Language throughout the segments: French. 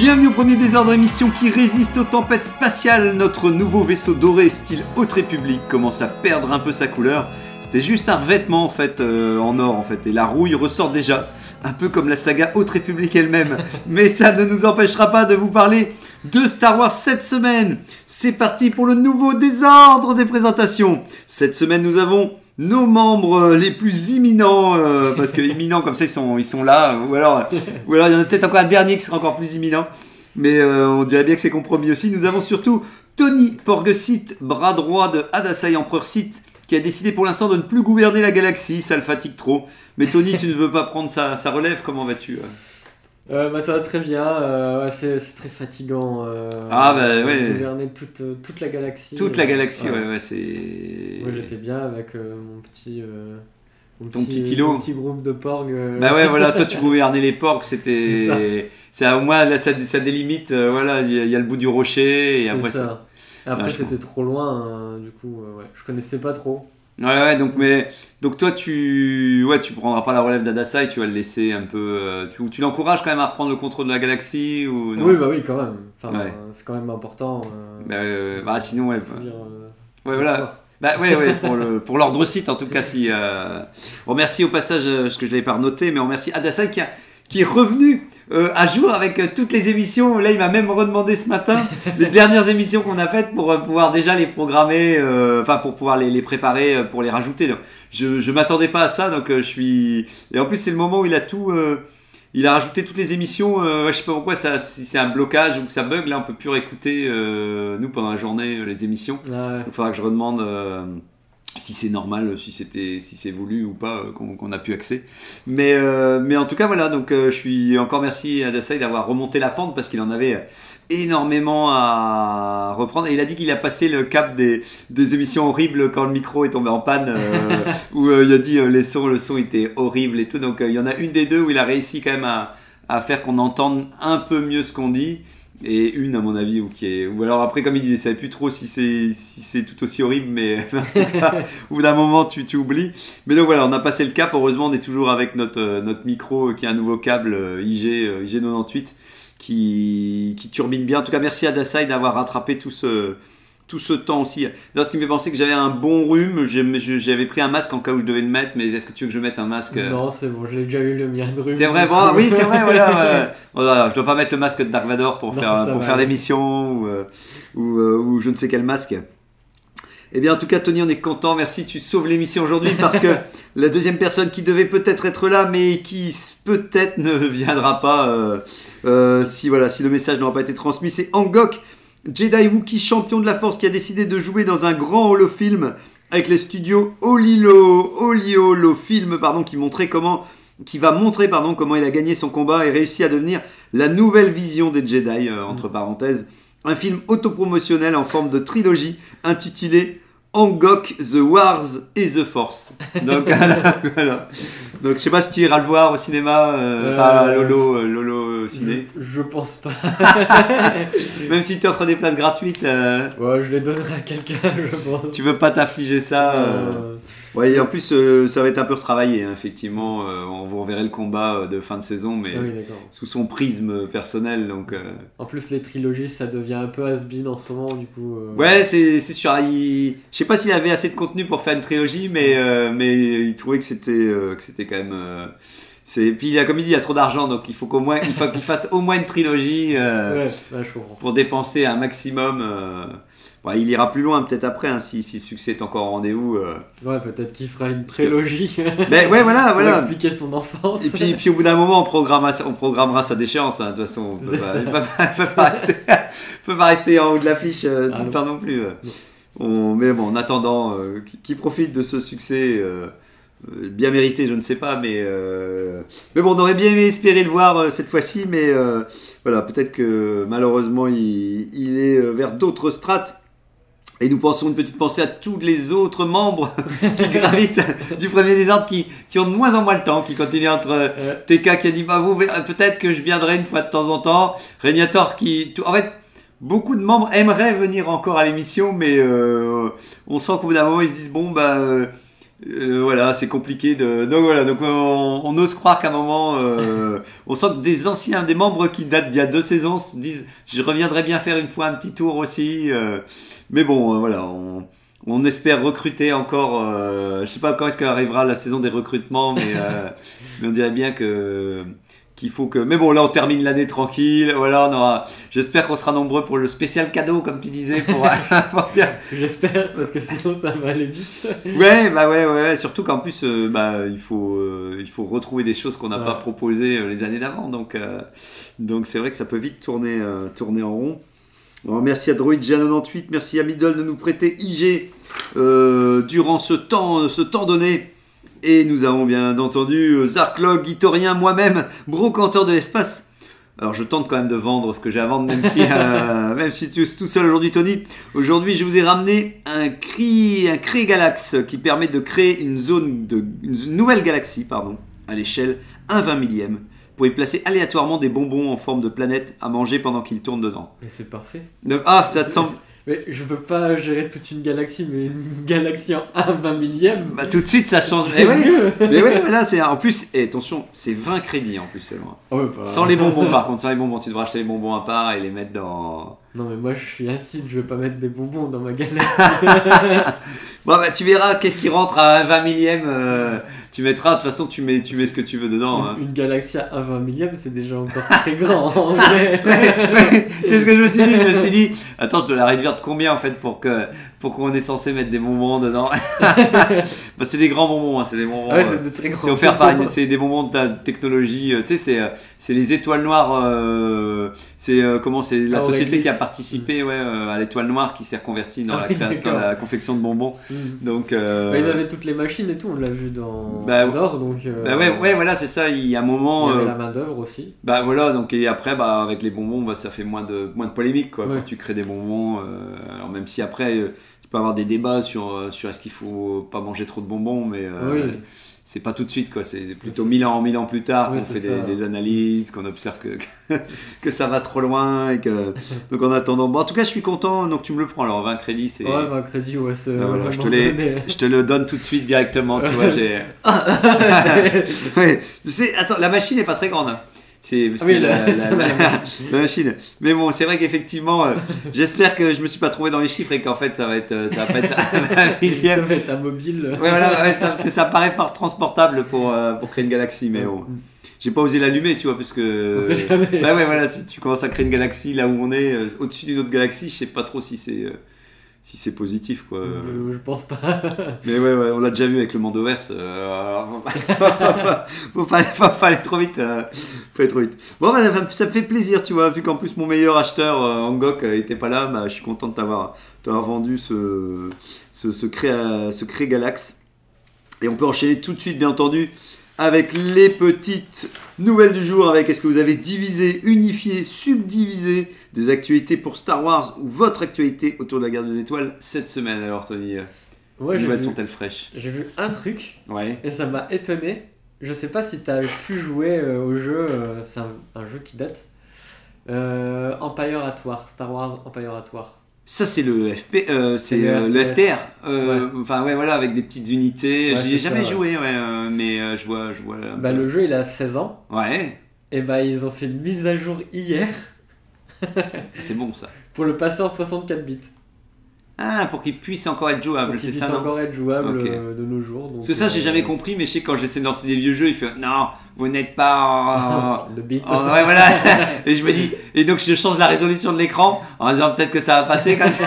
Bienvenue au premier désordre émission qui résiste aux tempêtes spatiales. Notre nouveau vaisseau doré style Haute République commence à perdre un peu sa couleur. C'était juste un revêtement en fait euh, en or en fait et la rouille ressort déjà, un peu comme la saga Haute République elle-même. Mais ça ne nous empêchera pas de vous parler de Star Wars cette semaine. C'est parti pour le nouveau désordre des présentations. Cette semaine nous avons nos membres les plus imminents, euh, parce que imminents comme ça ils sont, ils sont là, ou alors, ou alors il y en a peut-être encore un dernier qui sera encore plus imminent, mais euh, on dirait bien que c'est compromis aussi. Nous avons surtout Tony Porgesit, bras droit de Hadasai Empereur Sith, qui a décidé pour l'instant de ne plus gouverner la galaxie, ça le fatigue trop. Mais Tony, tu ne veux pas prendre sa, sa relève, comment vas-tu euh? Euh, bah, ça va très bien, euh, ouais, c'est c'est très fatigant. euh, Ah, bah, ouais. Gouverner toute, euh, toute la galaxie. Toute la euh, galaxie, ouais. ouais, c'est... Moi j'étais bien avec mon petit. mon Ton petit îlot. mon petit groupe de porg. euh, Bah ouais, voilà, toi tu gouvernais les porcs, C'est c'était... C'est au moins, là, ça, ça délimite, voilà, il y, a- il y a le bout du rocher, et c'est après ça... ça. Après Vachement. c'était trop loin, hein, du coup, ouais, je connaissais pas trop. Ouais, ouais, donc, mais, donc toi, tu, ouais, tu prendras pas la relève d'Adasai, tu vas le laisser un peu. euh, tu tu l'encourages quand même à reprendre le contrôle de la galaxie ou non? Oui, bah oui, quand même. Enfin, Ouais. euh, c'est quand même important. euh, Bah, euh, bah, sinon, ouais. de se dire, euh, Ouais, voilà. Bah, ouais, ouais, pour, le, pour l'ordre site, en tout cas, si. Euh... On remercie au passage, euh, ce que je l'avais pas noté, mais on remercie Adasai qui, a- qui est revenu euh, à jour avec euh, toutes les émissions. Là, il m'a même redemandé ce matin les dernières émissions qu'on a faites pour euh, pouvoir déjà les programmer, euh, enfin, pour pouvoir les, les préparer, euh, pour les rajouter. Donc, je, je m'attendais pas à ça, donc euh, je suis. Et en plus, c'est le moment où il a tout. euh, il a rajouté toutes les émissions, euh, je sais pas pourquoi, ça, si c'est un blocage ou que ça bug, là on peut plus réécouter, euh, nous pendant la journée, les émissions. Ah ouais. Il faudra que je redemande euh, si c'est normal, si c'était, si c'est voulu ou pas, euh, qu'on qu'on a pu accès. Mais, euh, mais en tout cas, voilà. Donc, euh, je suis encore merci à Dasai d'avoir remonté la pente parce qu'il en avait énormément à reprendre. Et il a dit qu'il a passé le cap des, des émissions horribles quand le micro est tombé en panne, euh, où euh, il a dit les sons, le son était horrible et tout. Donc, il y en a une des deux où il a réussi quand même à, à faire qu'on entende un peu mieux ce qu'on dit et une à mon avis ou qui est ou alors après comme il disait savait plus trop si c'est si c'est tout aussi horrible mais au bout d'un moment tu, tu oublies. Mais donc voilà on a passé le cap. Heureusement on est toujours avec notre euh, notre micro euh, qui a un nouveau câble IG IG 98 qui qui turbine bien. En tout cas merci à Dasai d'avoir rattrapé tout ce tout ce temps aussi. D'ailleurs, ce qui me fait penser que j'avais un bon rhume, j'ai- j'avais pris un masque en cas où je devais le mettre, mais est-ce que tu veux que je mette un masque? Non, c'est bon, je l'ai déjà eu le mien de rhume. c'est vrai, bon, oui, c'est vrai, voilà. Voilà, je dois pas mettre le masque de Dark Vador pour Non, faire, ça pour va faire l'émission ou, euh, ou, euh, ou je ne sais quel masque. Eh bien, en tout cas, Tony, on est content. Merci, tu sauves l'émission aujourd'hui parce que la deuxième personne qui devait peut-être être là, mais qui peut-être ne viendra pas euh, euh, si, voilà, si le message n'aura pas été transmis, c'est Angok, Jedi Wookiee champion de la Force, qui a décidé de jouer dans un grand holofilm avec les studios Olilo, Oliolo Film, pardon, qui montrait comment, qui va montrer, pardon, comment il a gagné son combat et réussi à devenir la nouvelle vision des Jedi, euh, entre parenthèses. Un film autopromotionnel en forme de trilogie intitulé Angok, The Wars et The Force. Donc, voilà. Donc je sais pas si tu iras le voir au cinéma, euh, enfin à Euh, Lolo, euh, Lolo ciné. Je, je pense pas. Même si tu offres des places gratuites, euh, ouais, je les donnerai à quelqu'un, je pense. tu veux pas t'affliger ça. euh. Ouais, et en plus euh, ça va être un peu retravaillé, hein, effectivement. euh, on vous reverrez le combat euh, de fin de saison, mais ah oui, sous son prisme personnel. Donc, euh, En plus, les trilogies, ça devient un peu has-been en ce moment, du coup. Ouais, c'est c'est sûr. Il... Je sais pas s'il avait assez de contenu pour faire une trilogie, mais, mais il trouvait que c'était que c'était quand même. c'est... Puis il a, comme il dit, il y a trop d'argent, donc il faut qu'au moins il faut qu'il fasse au moins une trilogie euh, Ouais, ouais, pour dépenser un maximum. euh. Bon, il ira plus loin peut-être après, hein, si, si le succès est encore au rendez-vous. euh. Ouais, peut-être qu'il fera une Parce que- trilogie. Ben ouais, voilà, pour voilà. expliquer son enfance. Et puis, puis au bout d'un moment, on programmera, on programmera sa déchéance. hein, De toute façon, on peut pas, peut pas, il peut pas rester, il peut pas rester en haut de l'affiche euh, Ah tout le non. temps non plus. euh. On, mais bon, en attendant, euh, qui, qui profite de ce succès, bien mérité, je ne sais pas, mais, euh, mais bon, on aurait bien aimé espérer le voir euh, cette fois-ci, mais euh, voilà, peut-être que malheureusement il, il est vers d'autres strates. Et nous pensons une petite pensée à tous les autres membres qui gravitent du premier désordre qui, qui ont de moins en moins le temps, qui continuent entre euh, TK qui a dit bah vous peut-être que je viendrai une fois de temps en temps, Régnator qui tout- en fait beaucoup de membres aimeraient venir encore à l'émission mais euh, on sent qu'au bout d'un moment ils se disent bon bah euh, euh, voilà c'est compliqué de donc voilà donc on, on ose croire qu'à un moment euh, on sent que des anciens des membres qui datent d'il y a deux saisons se disent je reviendrai bien faire une fois un petit tour aussi euh, mais bon euh, voilà on on espère recruter encore. Euh, je sais pas quand est-ce qu'arrivera la saison des recrutements, mais, euh, mais on dirait bien que qu'il faut que. Mais bon, là, on termine l'année tranquille. Voilà, on aura. J'espère qu'on sera nombreux pour le spécial cadeau, comme tu disais, pour. J'espère, parce que sinon ça va aller vite. ouais, bah ouais, ouais. Surtout qu'en plus, euh, bah, il faut, euh, il faut retrouver des choses qu'on n'a Ouais. pas proposées euh, les années d'avant. Donc, euh, donc c'est vrai que ça peut vite tourner, tourner en rond. Alors, merci à Droid 98 merci à Middle de nous prêter IG durant ce temps, ce temps donné. Et nous avons bien entendu euh, Zarklog, Itorien, moi-même, brocanteur de l'espace. Alors je tente quand même de vendre ce que j'ai à vendre, même si, euh, même si tu es tout seul aujourd'hui, Tony. Aujourd'hui, je vous ai ramené un cri, un Cré Galax qui permet de créer une zone de, une nouvelle galaxie, pardon, à l'échelle 1 20 millième, pour y placer aléatoirement des bonbons en forme de planète à manger pendant qu'il tourne dedans. Mais c'est parfait. Donc, ah, ça te semble Mais je peux pas gérer toute une galaxie, mais une galaxie en 1 20 millième. Bah, tout de suite, ça change. Eh ouais. Mais ouais, voilà, c'est en plus, et attention, c'est 20 crédits en plus seulement. Ouais, bah. Sans les bonbons, par contre, sans les bonbons, tu devras acheter les bonbons à part et les mettre dans. Non, mais moi je suis acide, je vais pas mettre des bonbons dans ma galaxie. Bon, bah, tu verras qu'est-ce qui rentre à un 20 millième. euh, tu mettras, de toute façon, tu mets, tu mets ce que tu veux dedans. hein. Une galaxie à 1 20 millième, c'est déjà encore très grand en vrai. Ouais, c'est ce que je me suis dit. Je me suis dit, attends, je dois la réduire de combien en fait pour que pour qu'on est censé mettre des bonbons dedans bah, C'est des grands bonbons, hein, c'est des bonbons. Ah ouais, euh, c'est des très grands. C'est offert par une, c'est des bonbons de ta technologie. euh, Tu sais, c'est, euh, c'est les étoiles noires. euh, c'est euh, comment c'est la Ah, société qui a participé ouais, euh, à l'étoile noire qui s'est reconvertie dans, Ah la oui, classe- dans d'accord. la confection de bonbons. Mm. Donc. euh, Bah, ils avaient toutes les machines et tout, on l'a vu dans Bah, Andorre, donc. euh, bah ouais, ouais, voilà, c'est ça. Il y a un Il moment. y avait euh, la main d'œuvre aussi. Bah voilà, donc et après, bah, avec les bonbons, bah, ça fait moins de, moins de polémique quoi, Ouais. quand tu crées des bonbons. alors même si après, tu peux avoir des débats sur, sur est-ce qu'il faut pas manger trop de bonbons, mais Oui. C'est pas tout de suite quoi, c'est plutôt mille ans, mille ans plus tard qu'on fait des, des analyses, qu'on observe que, que ça va trop loin et que. donc en attendant, bon en tout cas je suis content, donc tu me le prends alors 20 crédits, c'est. Ouais, bah, crédit, ouais, c'est. Voilà, je te. Je le donne tout de suite directement, tu vois, j'ai. Attends, la machine est pas très grande. hein. C'est parce Ah oui, que la- ça machine. Mais bon, c'est vrai qu'effectivement, euh, j'espère que je me suis pas trouvé dans les chiffres et qu'en fait ça va être, euh, ça va pas être un Ça millième. va être un mobile. Ouais, voilà, ouais, ça, parce que ça paraît fort transportable pour, euh, pour créer une galaxie, mais bon. J'ai pas osé l'allumer, tu vois, parce que. On sait jamais. Bah ouais, voilà, si tu commences à créer une galaxie là où on est, euh, au-dessus d'une autre galaxie, je sais pas trop si c'est. Si c'est positif quoi. Euh, Je pense pas. Mais ouais, ouais, on l'a déjà vu avec le Mandoverse. Euh, faut, pas, faut, aller trop vite. euh, faut aller trop vite. Bon, bah, ça, me fait plaisir, tu vois, vu qu'en plus mon meilleur acheteur, euh, Angok, euh, était pas là, bah, je suis content de t'avoir t'avoir vendu ce, ce, ce, cré, ce cré Galax. Et on peut enchaîner tout de suite, bien entendu, avec les petites nouvelles du jour, avec est-ce que vous avez divisé, unifié, subdivisé des actualités pour Star Wars ou votre actualité autour de la guerre des étoiles cette semaine alors Tony Moi, Les j'ai nouvelles sont-elles fraîches j'ai vu un truc Ouais. et ça m'a étonné. Je sais pas si t'as pu jouer euh, au jeu, euh, c'est un, un jeu qui date. Euh, Empire at War, Star Wars Empire at War. Ça c'est le FP, euh, c'est le euh. STR. Euh, Enfin ouais voilà avec des petites unités. Ouais, J'y ai jamais ça, ouais. joué ouais, euh, mais euh, je vois je vois. Bah, le jeu il a 16 ans Ouais. et bah ils ont fait une mise à jour hier C'est bon ça. pour le passer en 64 bits. Ah pour qu'il puisse encore être Pour jouable qu'il c'est puisse ça non encore être jouable euh, de nos jours. donc, Parce que ça j'ai euh, jamais compris mais je sais quand j'essaie de lancer des vieux jeux il fait non vous n'êtes pas en- de bits. Oh, ouais, voilà. Et je me dis, et donc je change la résolution de l'écran en disant peut-être que ça va passer comme ça.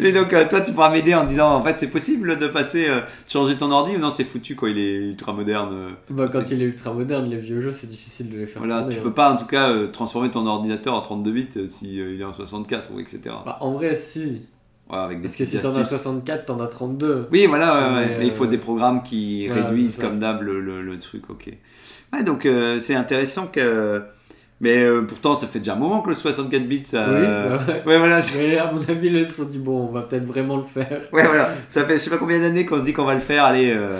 Et donc euh, toi tu pourras m'aider en disant en fait c'est possible de passer, euh, de changer ton ordi ou non c'est foutu quoi, il est ultra moderne. euh. Bah, quand il est ultra moderne, les vieux jeux, c'est difficile de les faire Voilà, tourner. tu hein. peux pas en tout cas euh, transformer ton ordinateur en 32 bits euh, si euh, il est en 64 ou etc. Bah, en vrai, si. Ouais, avec des Parce que si t'en as astuces. 64, t'en as 32. Oui, voilà, ouais. Mais, il faut des programmes qui voilà, réduisent comme d'hab le, le- le truc, ok. Ouais, donc c'est intéressant que. Mais euh, pourtant, ça fait déjà un moment que le 64 bits, ça. Oui, euh, ouais. ouais, voilà. Mais à mon avis, ils se sont dit, bon, on va peut-être vraiment le faire. Ouais, voilà. Ça fait je sais pas combien d'années qu'on se dit qu'on va le faire. Allez. euh,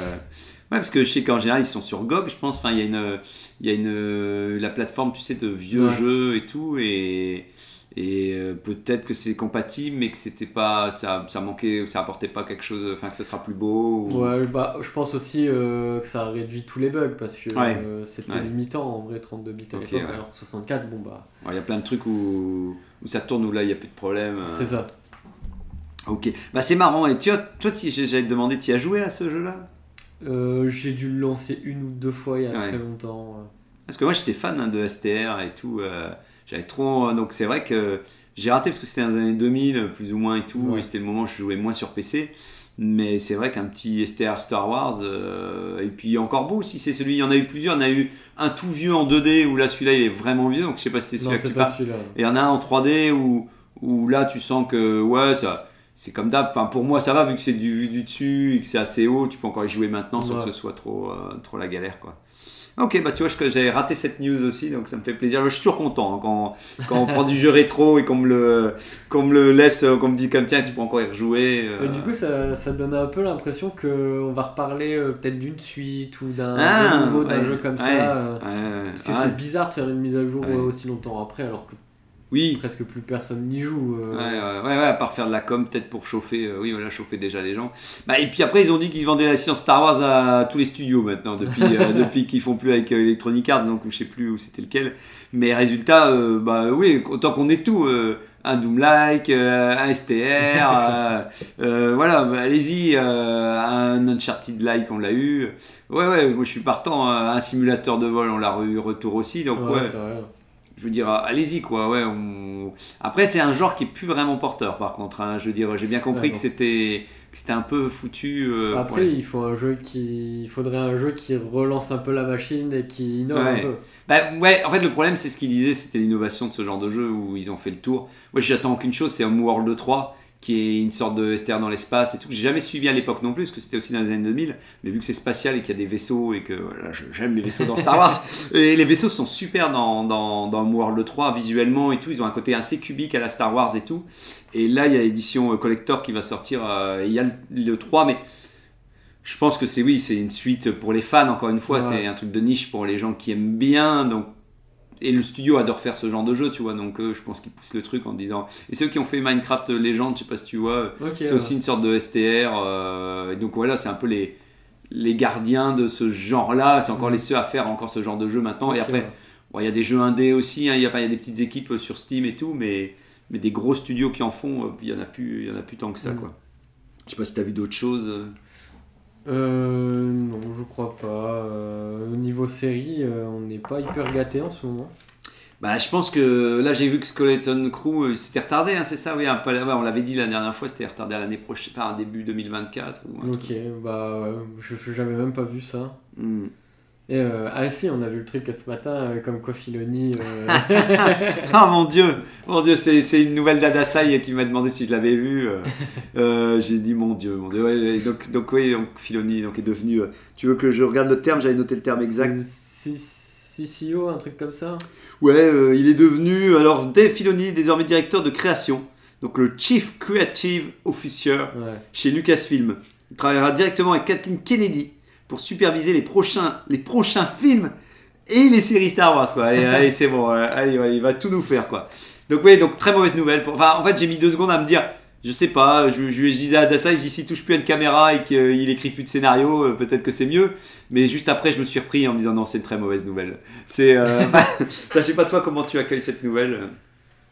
Ouais, parce que je sais qu'en général, ils sont sur GOG, je pense. Enfin, il y a une. Il y a une. La plateforme, tu sais, de vieux Ouais. jeux et tout. Et. Et euh, peut-être que c'est compatible, mais que c'était pas. Ça, ça manquait. Ça apportait pas quelque chose. Enfin, que ça sera plus beau. ou- Ouais, bah, je pense aussi euh, que ça réduit tous les bugs parce que Ouais. euh, c'était Ouais. limitant en vrai 32 bits à Ok, l'époque. ouais. Alors que 64, bon bah, Il y a plein de trucs où, où ça tourne, où là, il n'y a plus de problème. euh. c'est ça. Ok. Bah, c'est marrant. Et tu as- toi, j'allais te demander, tu as joué à ce jeu-là? Euh, J'ai dû le lancer une ou deux fois il y a très longtemps. Parce que moi, j'étais fan hein, de STR et tout. J'avais trop. Donc, c'est vrai que j'ai raté parce que c'était dans les années 2000, plus ou moins et tout. Ouais. Et c'était le moment où je jouais moins sur PC. Mais c'est vrai qu'un petit STR Star Wars, euh, et puis encore beau si c'est celui, il y en a eu plusieurs, il y en a eu un tout vieux en 2D où là celui-là il est vraiment vieux, donc je sais pas si c'est celui-là que tu pas. Et il y en a un en 3D où, où là tu sens que ouais ça c'est comme d'hab. Enfin pour moi ça va vu que c'est du vu du dessus et que c'est assez haut, tu peux encore y jouer maintenant sans que ce soit trop euh, trop la galère quoi. Ok bah tu vois je- j'avais raté cette news aussi donc ça me fait plaisir. Je suis toujours content hein, quand, quand on prend du jeu rétro et qu'on me le qu'on me le laisse, euh, qu'on me dit comme tiens tu peux encore y rejouer. euh. Du coup, ça, ça donne un peu l'impression qu'on va reparler euh, peut-être d'une suite ou d'un Ah, nouveau d'un ouais, jeu comme ouais, ça. ouais, Parce que ouais. c'est bizarre de faire une mise à jour aussi longtemps après alors que oui. presque plus personne n'y joue. euh. Ouais, ouais, ouais, ouais, à part faire de la com, peut-être pour chauffer, euh, oui, voilà, chauffer déjà les gens. Bah, et puis après, ils ont dit qu'ils vendaient la licence Star Wars à tous les studios maintenant, depuis, euh, depuis qu'ils font plus avec euh, Electronic Arts, donc je sais plus où c'était lequel. Mais résultat, euh, bah oui, autant qu'on ait tout. un Doom-like, un STR, voilà, bah, allez-y, un Uncharted-like, on l'a eu. Ouais, ouais, moi je suis partant, euh, un simulateur de vol, on l'a eu retour aussi, donc Ouais, ouais. Je veux dire, allez-y quoi. Ouais, on- Après, c'est un genre qui est plus vraiment porteur. Par contre, hein. je veux dire, j'ai bien compris que c'était que c'était un peu foutu. euh, Après, il faut un jeu qui, il faudrait un jeu qui relance un peu la machine et qui innove Ouais. un peu. Bah, ouais, en fait, le problème, c'est ce qu'il disait, c'était l'innovation de ce genre de jeu où ils ont fait le tour. Moi, j'attends qu'une chose, c'est Homeworld 3 qui est une sorte de STR dans l'espace et tout. que J'ai jamais suivi à l'époque non plus, parce que c'était aussi dans les années 2000. Mais vu que c'est spatial et qu'il y a des vaisseaux et que voilà, j'aime les vaisseaux dans Star Wars. et les vaisseaux sont super dans, dans, dans Homeworld 3 visuellement et tout. Ils ont un côté assez cubique à la Star Wars et tout. Et là, il y a l'édition euh, collector qui va sortir. euh, Il y a le, le 3, mais je pense que c'est oui, c'est une suite pour les fans. Encore une fois, Ouais. c'est un truc de niche pour les gens qui aiment bien. Donc et le studio adore faire ce genre de jeu, tu vois, donc euh, je pense qu'ils poussent le truc en disant. Et ceux qui ont fait Minecraft Legends, je sais pas si tu vois, Ok, c'est ouais. aussi une sorte de STR. euh, et donc voilà, c'est un peu les, les gardiens de ce genre-là. C'est encore Mhm. les seuls à faire encore ce genre de jeu maintenant. et après, ouais. bon, il y a des jeux indés aussi, hein, il y, a, enfin, il y a des petites équipes euh, sur Steam et tout, mais, mais des gros studios qui en font, euh, il y en a plus, il y en a plus tant que ça, Mhm. quoi. Je sais pas si t'as vu d'autres choses. Euh. Non, je crois pas. Euh, au niveau série, euh, on n'est pas hyper gâté en ce moment. Bah, je pense que là j'ai vu que Skeleton Crew euh, c'était retardé, hein, c'est ça, oui, un peu, ouais, on l'avait dit la dernière fois, c'était retardé à l'année prochaine, enfin début 2024 ou un Ok, bah ouais, je j'avais même pas vu ça. Hmm. Et euh, ah si, on a vu le truc ce matin, euh, comme quoi Filoni. euh, Ah mon dieu, mon dieu, c'est c'est une nouvelle d'Adasai qui m'a demandé si je l'avais vu. j'ai dit mon dieu, mon dieu. Ouais, donc, donc oui, donc Filoni donc, est devenu. tu veux que je regarde le terme? J'avais noté le terme exact. CCO, un truc comme ça? Ouais, il est devenu alors Dave Filoni désormais directeur de création, donc le Chief Creative Officer Ouais. chez Lucasfilm. Il travaillera directement avec Kathleen Kennedy pour superviser les prochains, les prochains films et les séries Star Wars. Quoi. Allez, allez, c'est bon, euh, allez, ouais, il va tout nous faire. Quoi. Donc, oui, donc très mauvaise nouvelle. Pour... Enfin, en fait, j'ai mis deux secondes à me dire, je sais pas, je, je, je disais à Dasai, je dis s'il touche plus à une caméra et qu'il écrit plus de scénario, euh, peut-être que c'est mieux. Mais juste après, je me suis repris en me disant non, c'est une très mauvaise nouvelle. C'est. Euh... ça, je sais pas toi comment tu accueilles cette nouvelle?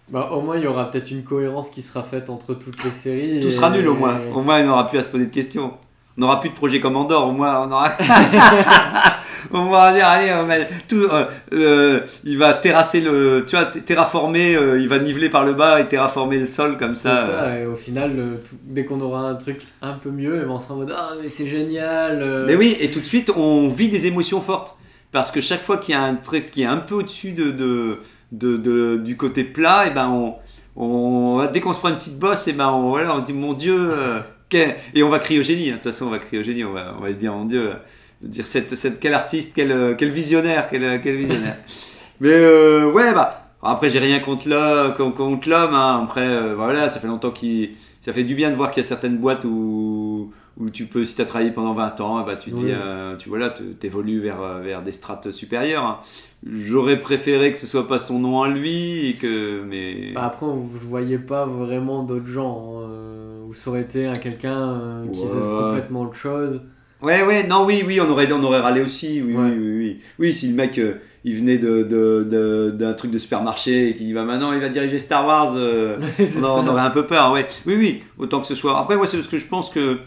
Bah au moins il y aura peut-être une cohérence qui sera faite entre toutes les séries. Tout et- sera nul au moins. Au moins, il n'aura plus à se poser de questions. On n'aura plus de projet Commandor. Au moins, on aura. on va dire, allez, on met tout, euh, euh, il va terrasser le. Tu vois, terraformer, euh, il va niveler par le bas et terraformer le sol comme ça. ça, euh. et au final, euh, tout- dès qu'on aura un truc un peu mieux, eh ben, on sera en mode Ah, mais c'est génial euh. Mais oui, et tout de suite, on vit des émotions fortes. Parce que chaque fois qu'il y a un truc qui est un peu au-dessus de, de, de- de- du côté plat, et ben on, on, dès qu'on se prend une petite bosse, et ben on, voilà, on se dit mon Dieu, euh, et on va crier au génie. hein. De toute façon, on va crier au génie. On va, on va se dire mon Dieu, euh, dire cette, cette, quel artiste, quel, euh, quel visionnaire, quel, euh, quel visionnaire. Mais euh, ouais, bah après j'ai rien contre l'homme, contre- l'homme. hein. Après, euh, voilà, ça fait longtemps qu'il, ça fait du bien de voir qu'il y a certaines boîtes où où tu peux, si tu as travaillé pendant 20 ans, eh ben, tu, Oui. euh, tu voilà, évolues vers, vers des strates supérieures. hein. J'aurais préféré que ce soit pas son nom à lui, et que, mais... Bah, après, vous ne voyez pas vraiment d'autres gens. hein, ça aurait été un quelqu'un euh, qui faisait complètement autre chose. Ouais, ouais, non, oui, oui, on aurait, on aurait râlé aussi, oui, Ouais. oui, oui, oui. Oui, si le mec, euh, il venait de, de, de- d'un truc de supermarché et qu'il dit, bah maintenant, il va diriger Star Wars, euh, on, aurait un peu peur, ouais. Oui, oui, autant que ce soit. Après, moi, c'est parce que je pense que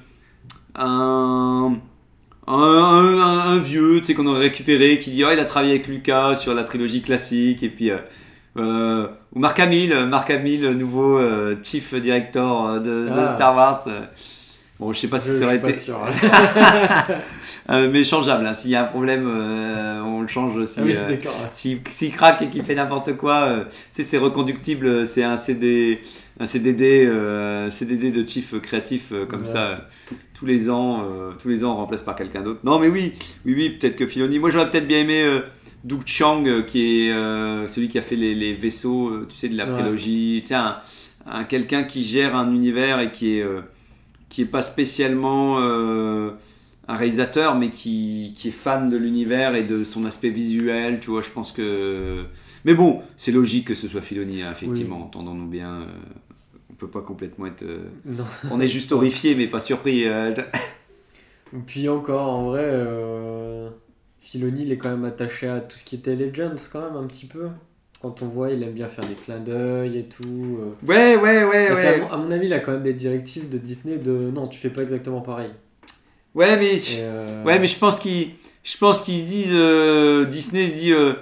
un, un, un- un vieux, tu sais, qu'on aurait récupéré, qui dit, oh, il a travaillé avec Lucas sur la trilogie classique, et puis. euh, ou Marc Hamill, Marc Hamill, le nouveau euh, chief director euh, de, de Ah. Star Wars. euh. Bon, je sais pas si Je- ça aurait été. sûr. Euh, mais changeable, hein. s'il y a un problème, euh, on le change aussi. Ah oui, euh, s'il s'il craque et qu'il fait n'importe quoi, euh, c'est reconductible, c'est un CD, un CDD, euh, CDD de chief créatif euh, comme Ouais. ça. euh, tous les ans, euh, tous les ans, on remplace par quelqu'un d'autre. Non, mais oui, oui, oui, peut-être que Filoni. Moi, j'aurais peut-être bien aimé euh, Doug Chiang, euh, qui est euh, celui qui a fait les, les vaisseaux, euh, tu sais, de la prélogie. Tu sais, un, un- quelqu'un qui gère un univers et qui est, euh, qui est pas spécialement euh, un réalisateur, mais qui, qui est fan de l'univers et de son aspect visuel. Tu vois, je pense que. Mais bon, c'est logique que ce soit Filoni, hein, effectivement, entendons-nous bien. on peut pas complètement être. Non. on est juste horrifié, mais pas surpris. puis encore, en vrai, Filoni, il est quand même attaché à tout ce qui était Legends, quand même, un petit peu. Quand on voit, il aime bien faire des clins d'œil et tout. euh. Ouais, ouais, ouais, Parce ouais. mon- à mon avis, il a quand même des directives de Disney de non, tu fais pas exactement pareil. Ouais, mais. Euh, Ouais, mais je pense qu'ils, je pense qu'ils se disent, euh, Disney se dit, euh,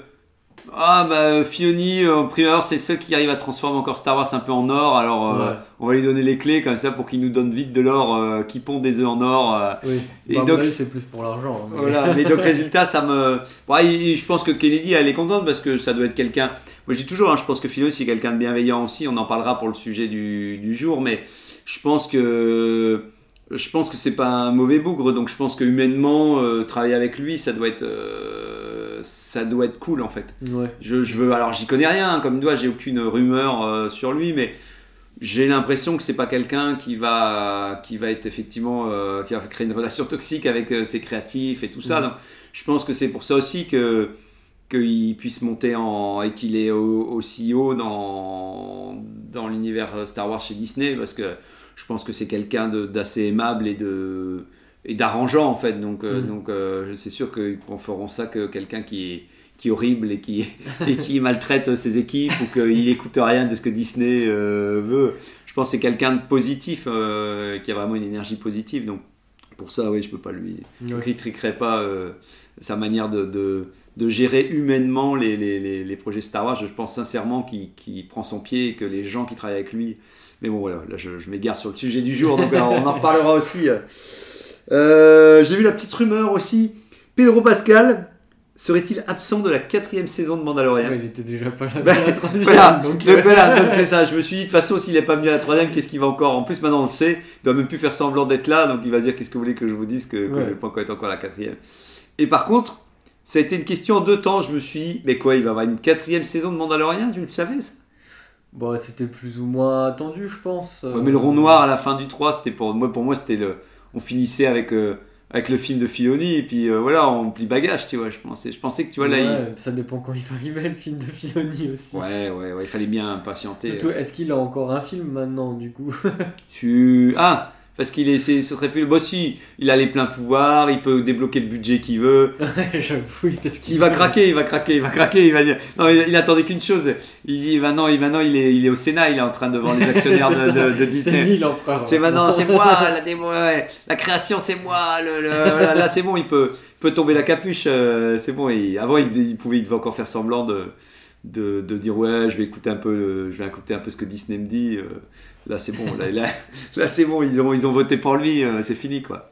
ah bah Fioni en primeur, c'est ceux qui arrivent à transformer encore Star Wars un peu en or. Alors euh, on va lui donner les clés comme ça pour qu'il nous donne vite de l'or, euh, qui pond des œufs en or. euh. Oui. Et Bah, donc, c'est plus pour l'argent. hein, mais- Voilà, mais donc résultat, ça me. Il- je pense que Kennedy, elle est contente parce que ça doit être quelqu'un. Moi, je dis toujours, hein, je pense que Philo, c'est quelqu'un de bienveillant aussi. On en parlera pour le sujet du, du jour, mais je pense que. Je pense que c'est pas un mauvais bougre, donc je pense que humainement, euh, travailler avec lui, ça doit être. Ça doit être cool en fait. Ouais. Je, je veux, alors j'y connais rien, comme toi, j'ai aucune rumeur euh, sur lui, mais j'ai l'impression que c'est pas quelqu'un qui va, qui va être effectivement, euh, qui va créer une relation toxique avec euh, ses créatifs et tout ça. Mhm. Donc, je pense que c'est pour ça aussi que qu'il puisse monter en et qu'il est au- aussi haut dans dans l'univers Star Wars chez Disney, parce que je pense que c'est quelqu'un d'assez aimable et de et d'arrangeant en fait. Donc euh, Mhm. donc euh, c'est sûr qu'ils feront ça que quelqu'un qui est qui est horrible et qui, et qui maltraite ses équipes ou qu'il n'écoute rien de ce que Disney euh, veut. Je pense que c'est quelqu'un de positif, euh, qui a vraiment une énergie positive. Donc pour ça, oui, je peux pas lui. Je Ouais. critiquerai pas euh, sa manière de, de, de gérer humainement les, les, les, les projets Star Wars. Je pense sincèrement qu'il prend son pied et que les gens qui travaillent avec lui. Mais bon, voilà, là je, je m'égare sur le sujet du jour, donc on en reparlera aussi. Euh, J'ai vu la petite rumeur aussi. Pedro Pascal serait-il absent de la quatrième saison de Mandalorian Ouais, il était déjà pas là Bah, la troisième. voilà, donc, euh, voilà, c'est ça. Je me suis dit, de toute façon, s'il n'est pas venu à la troisième, qu'est-ce qu'il va encore? En plus, maintenant on le sait, il doit même plus faire semblant d'être là, donc il va dire qu'est-ce que vous voulez que je vous dise que, que Ouais. je vais pas encore être encore à la quatrième? Et par contre, ça a été une question en deux temps. Je me suis dit, mais quoi, il va avoir une quatrième saison de Mandalorian? Tu le savais ça? Bon, c'était plus ou moins attendu, je pense. Ouais, Mais le rond noir à la fin du 3, c'était pour moi, pour moi c'était le. On finissait avec, euh, avec le film de Filoni, et puis euh, voilà, on plie bagage, tu vois. Je pensais, je pensais que tu vois là. Ouais, Ça dépend quand il va arriver le film de Filoni aussi. Ouais, ouais, ouais, il fallait bien patienter. Surtout, est-ce qu'il a encore un film maintenant, du coup? Tu... Ah Parce qu'il est, c'est- ce serait plus... Bon, si, il a les pleins pouvoirs, il peut débloquer le budget qu'il veut. J'avoue, parce qu'il Il va craquer, il va craquer, il va craquer, il va dire... Non, il, il attendait qu'une chose. Il dit, maintenant, il, maintenant il, est, il est au Sénat, il est en train de vendre les actionnaires de, de- de C'est Disney. lui l'empereur. C'est maintenant, c'est moi, la démo, ouais. la création, c'est moi. Le, le- là, là, c'est bon, il peut, peut tomber la capuche. euh, c'est bon. avant, il, il pouvait, il devait encore faire semblant de, de, de dire ouais, je vais écouter un peu, le- je vais écouter un peu ce que Disney me dit. euh. Là, c'est bon. Là, là, là, c'est bon. Ils ont, ils ont voté pour lui. euh, c'est fini, quoi.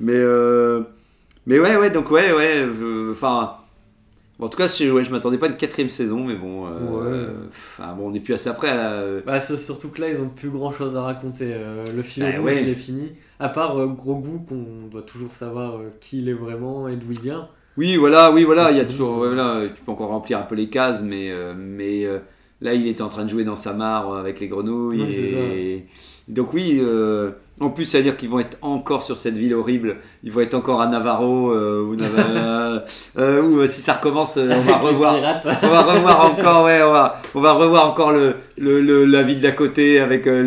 Mais, euh, mais ouais, ouais. Donc ouais, ouais. Enfin. Bon, en tout cas, je, ouais, je m'attendais pas à une quatrième saison, mais bon, euh, Ouais. enfin, bon, on est plus assez après. euh, Bah, surtout que là, ils ont plus grand chose à raconter. Euh, le film Bah, ouais. il est fini. À part Gros Goût, qu'on doit toujours savoir qui il est vraiment et d'où il vient. Oui, voilà, oui, voilà, il y a toujours, voilà, tu peux encore remplir un peu les cases, mais, mais là, il était en train de jouer dans sa mare euh, avec les grenouilles. Et... Donc oui, euh, en plus, ça veut dire qu'ils vont être encore sur cette ville horrible, ils vont être encore à Navarro, euh, ou, Nava- euh, ou euh, si ça recommence, euh, on va revoir. On va revoir encore, ouais, on va, on va revoir encore le, le, le- la ville d'à côté avec euh,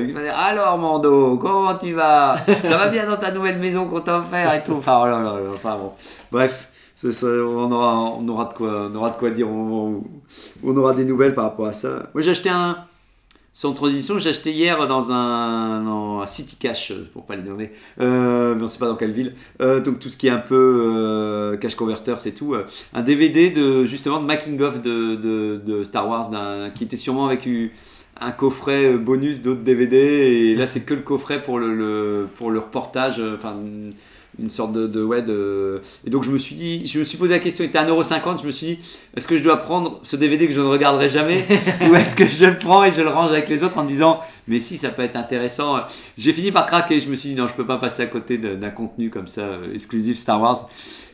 le. Il va dire Alors, Mando, comment tu vas? Ça va bien dans ta nouvelle maison qu'on t'a offert et tout. Enfin, oh là là, enfin bon. Bref, ce- on, aura, on, aura de quoi, on aura de quoi dire au moment où on aura des nouvelles par rapport à ça. Moi, j'ai acheté un. Sans transition, j'ai acheté hier dans un, un City Cash, euh, pour pas les nommer, euh, mais on sait pas dans quelle ville. Euh, donc tout ce qui est un peu euh, cash converter, c'est tout. euh, un DVD de justement de making of de, de, Star Wars, qui était sûrement avec un coffret euh, bonus d'autres DVD. Et là, c'est que le coffret pour le, pour le reportage, euh, enfin une, sorte de, de ouais de. Et donc je me suis dit, je me suis posé la question, il était à 1,50€, je me suis dit, est-ce que je dois prendre ce DVD que je ne regarderai jamais ou est-ce que je le prends et je le range avec les autres en me disant mais si ça peut être intéressant. J'ai fini par craquer je me suis dit non je peux pas passer à côté d'un contenu comme ça euh, exclusif Star Wars.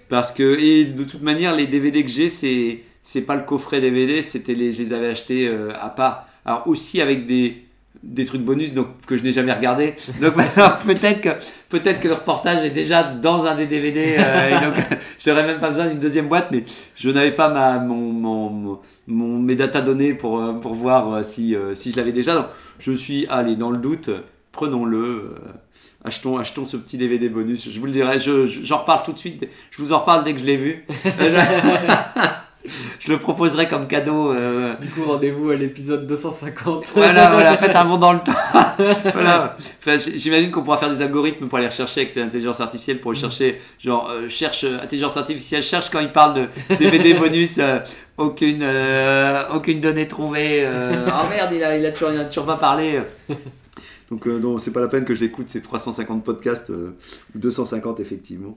Parce que et de toute manière les DVD que j'ai c'est c'est pas le coffret DVD c'était les je les avais achetés euh, à part. Alors aussi avec des des trucs bonus donc que je n'ai jamais regardé donc peut-être que peut-être que le reportage est déjà dans un des DVD euh, et donc j'aurais même pas besoin d'une deuxième boîte mais je n'avais pas ma mon, mon, mon- mes datadonnées pour, euh, pour voir euh, si, euh, si je l'avais déjà. Donc, je suis allez, dans le doute, prenons-le. achetons, achetons ce petit DVD bonus. Je vous le dirai, je, je- j'en reparle tout de suite. Je vous en reparle dès que je l'ai vu. Je, le proposerai comme cadeau. euh, Du coup, rendez-vous à l'épisode 250. voilà, voilà, faites un bond dans le temps. voilà. Enfin, j'imagine qu'on pourra faire des algorithmes pour aller rechercher avec l'intelligence artificielle pour le chercher. Genre, euh, cherche, euh, intelligence artificielle, cherche quand il parle de DVD bonus, euh, aucune, aucune donnée trouvée. oh merde, il a, il a toujours, il a toujours pas parlé. Donc, non, c'est pas la peine que j'écoute ces 350 podcasts, ou 250 effectivement.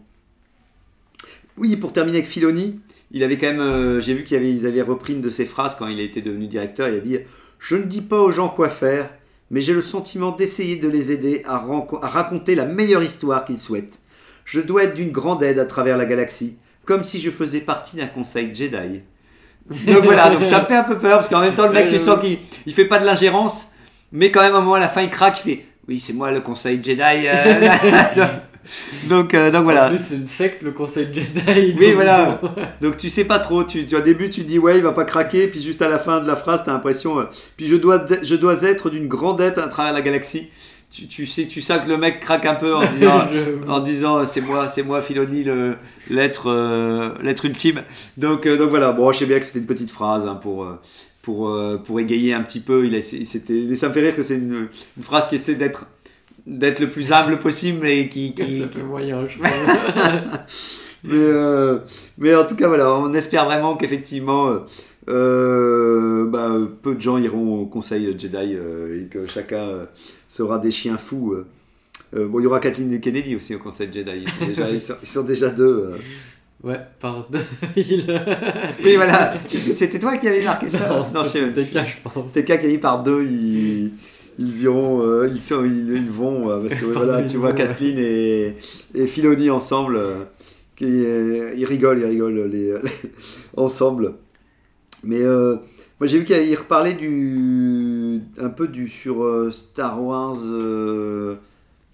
Oui, pour terminer avec Filoni, il avait quand même, euh, j'ai vu qu'ils avaient, repris une de ses phrases quand il a été devenu directeur. Il a dit Je ne dis pas aux gens quoi faire, mais j'ai le sentiment d'essayer de les aider à, raconter la meilleure histoire qu'ils souhaitent. Je dois être d'une grande aide à travers la galaxie, comme si je faisais partie d'un conseil Jedi. Donc voilà, ça me fait un peu peur parce qu'en même temps, le mec, tu sens qu'il il fait pas de l'ingérence, mais quand même, à un moment, à la fin, il craque, il fait Oui, c'est moi le conseil Jedi. euh, donc, euh, donc En voilà. plus, c'est une secte, le conseil Jedi. Oui, voilà. Donc tu sais pas trop, tu, tu au début tu dis ouais il va pas craquer, puis juste à la fin de la phrase t'as l'impression, euh, puis je dois, je dois être d'une grande aide à travers la galaxie. Tu, tu sais, tu sens que le mec craque un peu en disant, Je- en disant c'est moi, c'est moi Filoni l'être, euh, l'être ultime. Donc, donc voilà, bon je sais bien que c'était une petite phrase hein, pour, pour, pour égayer un petit peu. Il a, c'était, mais ça me fait rire que c'est une, une phrase qui essaie d'être d'être le plus humble possible et qui, qui, Ça fait moyen, je crois. mais, euh, mais en tout cas, voilà, on espère vraiment qu'effectivement, euh, euh, bah, peu de gens iront au conseil Jedi euh, et que chacun sera des chiens fous. bon, il y aura Kathleen et Kennedy aussi au conseil Jedi. Ils sont déjà, ils sont, ils sont déjà deux. Ouais, pardon. Il... Oui, voilà. Je C'était toi qui avais marqué ça Non, je sais même c'était cas, je pense. C'est cas qui a dit par deux, ils iront, euh, ils, sont, ils, ils vont, euh, parce que voilà, tu vois. Kathleen et, et Filoni ensemble, euh, qui, ils rigolent, ils rigolent les, ensemble. Mais moi j'ai vu qu'il reparlait du, un peu du sur Star Wars.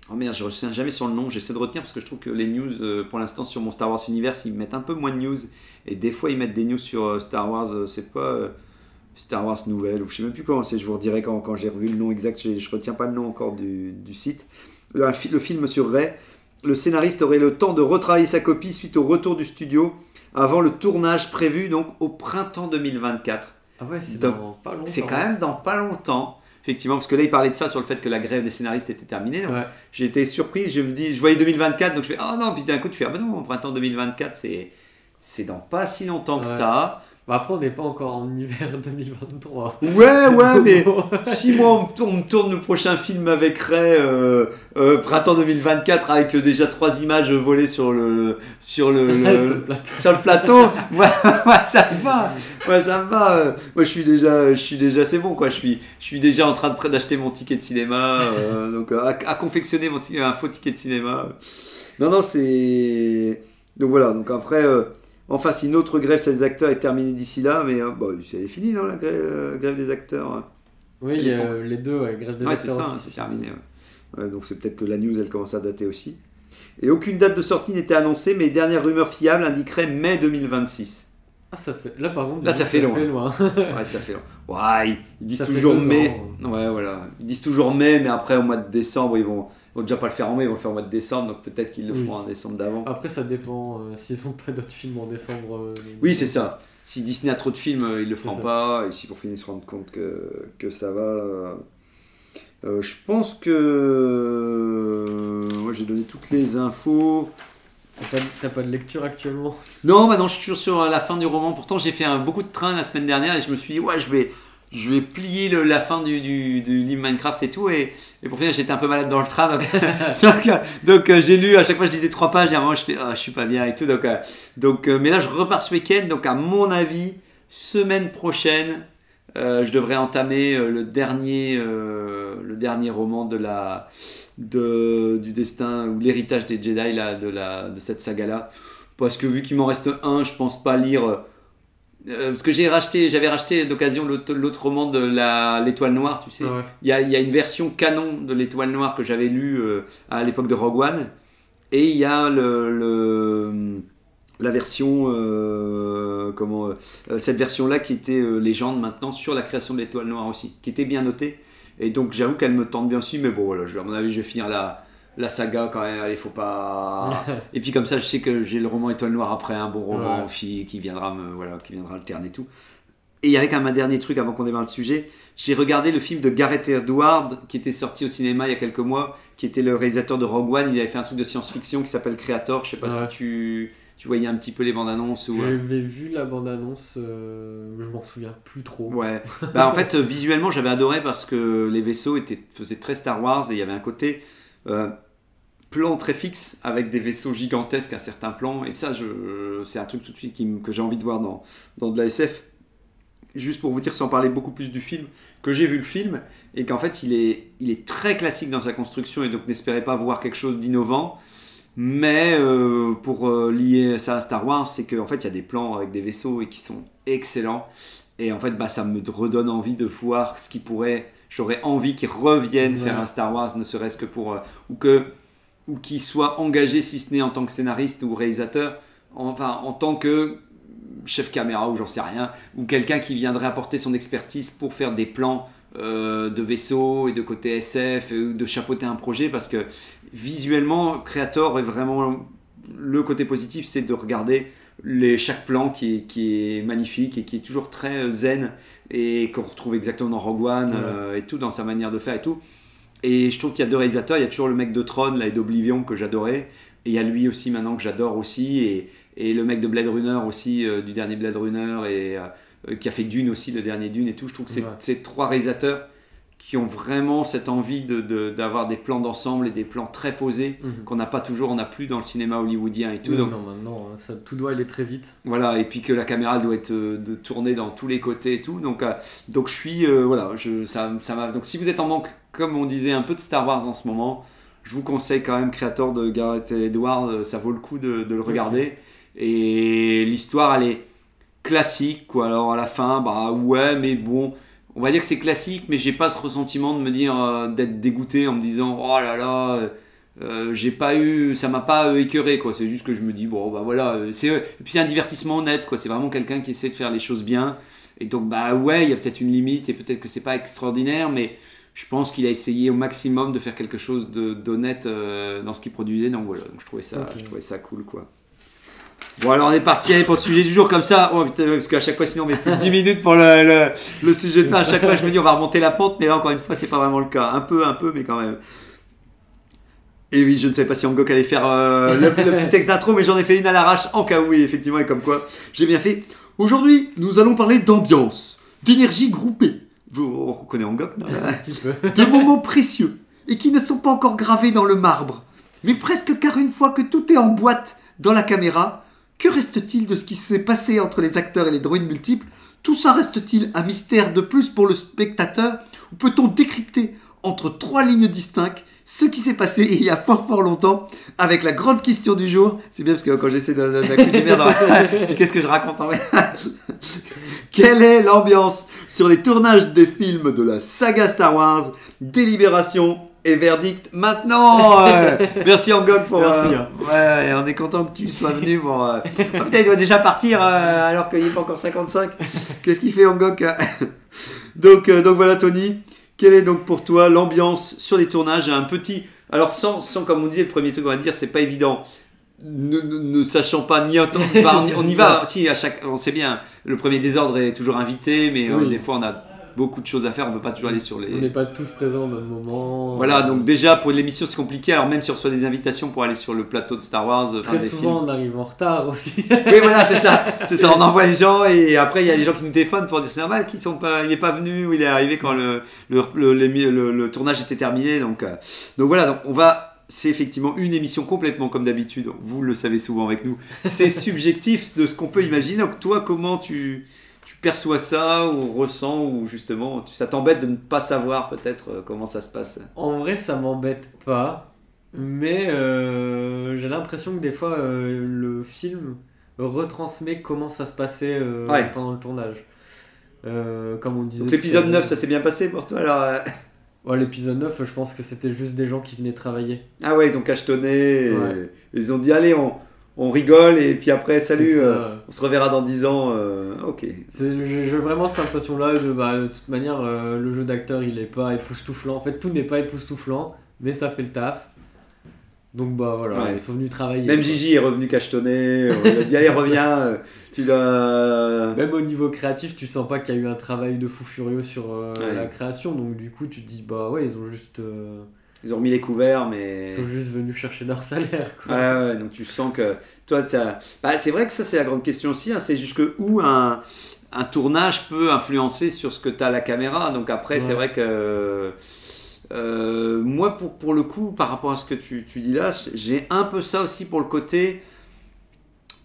Oh merde, je ne retiens jamais sur le nom, j'essaie de retenir parce que je trouve que les news, pour l'instant, sur mon Star Wars Universe, ils mettent un peu moins de news. Et des fois, ils mettent des news sur Star Wars, c'est quoi Star Wars Nouvelle, ou je sais même plus comment c'est, je vous redirai quand, quand j'ai revu le nom exact, je, je retiens pas le nom encore du, du site. Le, film sur Ray, le scénariste aurait le temps de retravailler sa copie suite au retour du studio avant le tournage prévu donc au printemps 2024. Ah ouais, c'est dans pas longtemps. C'est quand même dans pas longtemps. Effectivement, parce que là, il parlait de ça sur le fait que la grève des scénaristes était terminée. Ouais. J'ai été surpris, je me dis, je voyais 2024, donc je fais, oh non, puis d'un coup, tu fais, ah ben non, printemps 2024, c'est, c'est dans pas si longtemps que Ouais. ça. Bah après, on n'est pas encore en hiver 2023. Ouais, ouais, mais si moi on on tourne le prochain film avec Ray, euh, euh, printemps 2024, avec euh, déjà trois images volées sur le sur le, le- Sur le plateau. ouais, ouais, ça me va, ouais, ça me va. euh. Moi, je suis déjà, je suis déjà, c'est bon, quoi. Je suis, je suis déjà en train de d'acheter mon ticket de cinéma, euh, donc euh, à, à confectionner mon un faux ticket de cinéma. Non, non, c'est donc voilà. Donc après, euh, enfin, si notre grève des acteurs est terminée d'ici là, mais euh, bon, c'est fini, non, la grève, euh, grève des acteurs. hein. Oui, il y a euh, les deux, ouais, grève des Ouais, c'est acteurs ça, hein, aussi. c'est terminé. ouais. Donc c'est peut-être que la news, elle commence à dater aussi. Et aucune date de sortie n'était annoncée, mais les dernières rumeurs fiables indiqueraient mai 2026. Ah, ça fait. Là, par contre, Là, ça fait loin. loin. Ouais, ça fait long. Ouais, ils- disent Ça toujours mai. ans. Ouais, voilà. Ils disent toujours mai, mais après, au mois de décembre, ils vont, ils vont déjà pas le faire en mai, ils vont le faire au mois de décembre, donc peut-être qu'ils le Oui. feront en décembre d'avant. Après, ça dépend euh, s'ils ont pas d'autres films en décembre. euh, Oui, c'est ça. Si Disney a trop de films, euh, ils le feront pas. Et si pour finir, ils se rendent compte que, que ça va. euh, je pense que. Moi, j'ai donné toutes les infos. T'as pas, de lecture actuellement? Non, bah non, je suis toujours sur la fin du roman. Pourtant, j'ai fait un, beaucoup de train la semaine dernière et je me suis dit, ouais, je vais, je vais plier le- la fin du, du, du livre Minecraft et tout. Et, et pour finir, j'étais un peu malade dans le train. Donc, donc, euh, donc, euh, j'ai lu, à chaque fois, je disais trois pages et à un moment, je fais, ah, je suis pas bien et tout. Donc, euh, donc mais là, je repars ce week-end. Donc, à mon avis, semaine prochaine, je devrais entamer le, dernier, le dernier roman de la, de, du destin ou l'héritage des Jedi là, de, la, de cette saga-là. Parce que vu qu'il m'en reste un, je pense pas lire. Euh, parce que j'ai racheté, j'avais racheté d'occasion l'autre roman de la l'étoile noire, tu sais. Ah ouais. Il y a, il y a une version canon de l'étoile noire que j'avais lue euh, à l'époque de Rogue One. Et il y a le, le- la version, euh, comment, cette version-là qui était légende maintenant sur la création de l'étoile noire aussi, qui était bien notée. Et donc j'avoue qu'elle me tente bien aussi, mais bon voilà, je- à mon avis je vais finir la, la saga quand même, allez faut pas... Et puis comme ça je sais que j'ai le roman Étoile Noire après, un bon roman aussi qui viendra me, voilà, qui viendra alterner tout. Et il y avait quand même un dernier truc avant qu'on démarre le sujet. J'ai regardé le film de Gareth Edwards qui était sorti au cinéma il y a quelques mois, qui était le réalisateur de Rogue One. Il avait fait un truc de science-fiction qui s'appelle Creator. Je sais pas Ouais. si tu, tu voyais un petit peu les bandes annonces ou. euh, J'avais vu la bande-annonce, euh, je m'en souviens plus trop. Ouais. Bah, en fait, euh, visuellement, j'avais adoré parce que les vaisseaux étaient, faisaient très Star Wars et il y avait un côté euh, plan très fixe avec des vaisseaux gigantesques à certains plans. Et ça, c'est un truc tout de suite que j'ai envie de voir dans, dans de la SF. Juste pour vous dire, sans parler beaucoup plus du film, que j'ai vu le film et qu'en fait, il est, il est très classique dans sa construction et donc n'espérez pas voir quelque chose d'innovant. Mais euh, pour euh, lier ça à Star Wars, c'est qu'en fait, il y a des plans avec des vaisseaux et qui sont excellents. Et en fait, bah, ça me redonne envie de voir ce qui pourrait. J'aurais envie qu'ils reviennent Ouais. faire un Star Wars, ne serait-ce que pour. euh, ou que ou qu'ils soient engagés, si ce n'est en tant que scénariste ou réalisateur, enfin en tant que chef caméra ou j'en sais rien, ou quelqu'un qui viendrait apporter son expertise pour faire des plans euh, de vaisseaux et de côté SF, ou de chapeauter un projet, parce que visuellement, Creator est vraiment le côté positif, c'est de regarder les, chaque plan qui est, qui est magnifique et qui est toujours très euh, zen et qu'on retrouve exactement dans Rogue One Ouais. euh, et tout, dans sa manière de faire et tout. Et je trouve qu'il y a deux réalisateurs, il y a toujours le mec de Tron là, et d'Oblivion que j'adorais, et il y a lui aussi maintenant que j'adore aussi, et, et le mec de Blade Runner aussi, euh, du dernier Blade Runner, et euh, qui a fait Dune aussi, le dernier Dune et tout. Je trouve que c'est Ouais. ces trois réalisateurs qui ont vraiment cette envie de- de- d'avoir des plans d'ensemble et des plans très posés Mhm. qu'on n'a pas toujours, on n'a plus dans le cinéma hollywoodien et tout. Oui, donc, non, maintenant, hein, ça, tout doit aller très vite. voilà, et puis que la caméra doit être euh, de tourner dans tous les côtés et tout. Donc, euh, donc je suis, euh, voilà, je, ça, ça m'a. Donc si vous êtes en manque, comme on disait, un peu de Star Wars en ce moment, je vous conseille quand même Créateur de Gareth Edwards, euh, ça vaut le coup de, de le regarder. Et l'histoire, elle est classique, quoi. Alors à la fin, bah ouais, mais bon. On va dire que c'est classique, mais j'ai pas ce ressentiment de me dire euh, d'être dégoûté en me disant oh là là, euh, euh, j'ai pas eu, ça m'a pas euh, écœuré quoi. C'est juste que je me dis bon bah voilà, c'est et puis c'est un divertissement honnête quoi. C'est vraiment quelqu'un qui essaie de faire les choses bien. Et donc bah ouais, il y a peut-être une limite et peut-être que c'est pas extraordinaire, mais je pense qu'il a essayé au maximum de faire quelque chose d'honnête dans ce qu'il produisait. Donc voilà, donc je trouvais ça, je trouvais ça cool quoi. Bon alors on est parti allez, pour le sujet du jour comme ça, oh, putain, parce qu'à chaque fois sinon on met plus de 10 minutes pour le, le, le sujet de fin, à chaque fois je me dis on va remonter la pente, mais là encore une fois c'est pas vraiment le cas, un peu, un peu, mais quand même. Et oui, je ne sais pas si Angok allait faire euh, le, le petit texte d'intro, mais j'en ai fait une à l'arrache en cas où, et effectivement, et comme quoi, j'ai bien fait. Aujourd'hui, nous allons parler d'ambiance, d'énergie groupée. Vous, on reconnaît Angok, non peu. de moments précieux et qui ne sont pas encore gravés dans le marbre. Mais presque car une fois que tout est en boîte dans la caméra, que reste-t-il de ce qui s'est passé entre les acteurs et les droïdes multiples? Tout ça reste-t-il un mystère de plus pour le spectateur? Ou peut-on décrypter entre trois lignes distinctes ce qui s'est passé il y a fort fort longtemps avec la grande question du jour? C'est bien parce que quand j'essaie de, de, je dis qu'est-ce que je raconte en vrai? Quelle est l'ambiance sur les tournages des films de la saga Star Wars? Délibération et verdict maintenant euh, Merci Angok pour... Merci, euh, hein. ouais, on est content que tu sois venu pour... euh, ah, putain, il doit déjà partir euh, alors qu'il n'est pas encore 55. Qu'est-ce qu'il fait Angok donc, donc voilà Tony, quelle est donc pour toi l'ambiance sur les tournages? Un petit... Alors sans, sans, comme on disait, le premier truc on va dire, c'est pas évident. Ne, ne- ne sachant pas ni entendre, on, y va. Si à chaque, on sait bien, le premier désordre est toujours invité, mais Oui. des fois on a beaucoup de choses à faire, on peut pas toujours aller sur les. On n'est pas tous présents au même moment. Voilà, donc déjà pour l'émission c'est compliqué. Alors même si on reçoit des invitations pour aller sur le plateau de Star Wars, Très des souvent, on arrive en retard aussi. Oui, voilà, c'est ça, c'est ça. On envoie les gens et après il y a des gens qui nous téléphonent pour dire c'est normal qu'ils sont pas, il n'est pas venu ou il est arrivé quand le le, le, l'émi- le- le tournage était terminé. Donc euh, donc voilà, donc on va. C'est effectivement une émission complètement comme d'habitude. Vous le savez souvent avec nous. C'est subjectif de ce qu'on peut imaginer. Donc toi, comment tu tu perçois ça ou ressens ou justement ça t'embête de ne pas savoir peut-être euh, comment ça se passe? En vrai, ça m'embête pas, mais euh, j'ai l'impression que des fois, euh, le film retransmet comment ça se passait euh, Ouais. pendant le tournage. Comme on disait. Donc l'épisode l'heure. 9, ça s'est bien passé pour toi alors Ouais, l'épisode 9, je pense que c'était juste des gens qui venaient travailler. Ah ouais, ils ont cachetonné, et ils ont dit allez, on, on rigole et puis après salut, euh, on se reverra dans 10 ans. euh, ok. J'ai vraiment cette impression-là de, bah, de toute manière, euh, le jeu d'acteur il est pas époustouflant. En fait, tout n'est pas époustouflant, mais ça fait le taf. Donc, bah voilà, Ouais. ils sont venus travailler. Même. Gigi est revenu cachetonner, euh, il a dit allez, reviens, tu dois. Même au niveau créatif, tu sens pas qu'il y a eu un travail de fou furieux sur Ouais. la création. Donc, du coup, tu te dis, bah ouais, ils ont juste, Ils ont remis les couverts, mais. ils sont juste venus chercher leur salaire. Quoi. Ouais, ouais, donc tu sens que toi, bah, c'est vrai que ça, c'est la grande question aussi. hein, c'est jusque où un, un tournage peut influencer sur ce que tu as à la caméra. Donc après, c'est vrai que euh, moi, pour, pour le coup, par rapport à ce que tu, tu dis là, j'ai un peu ça aussi pour le côté.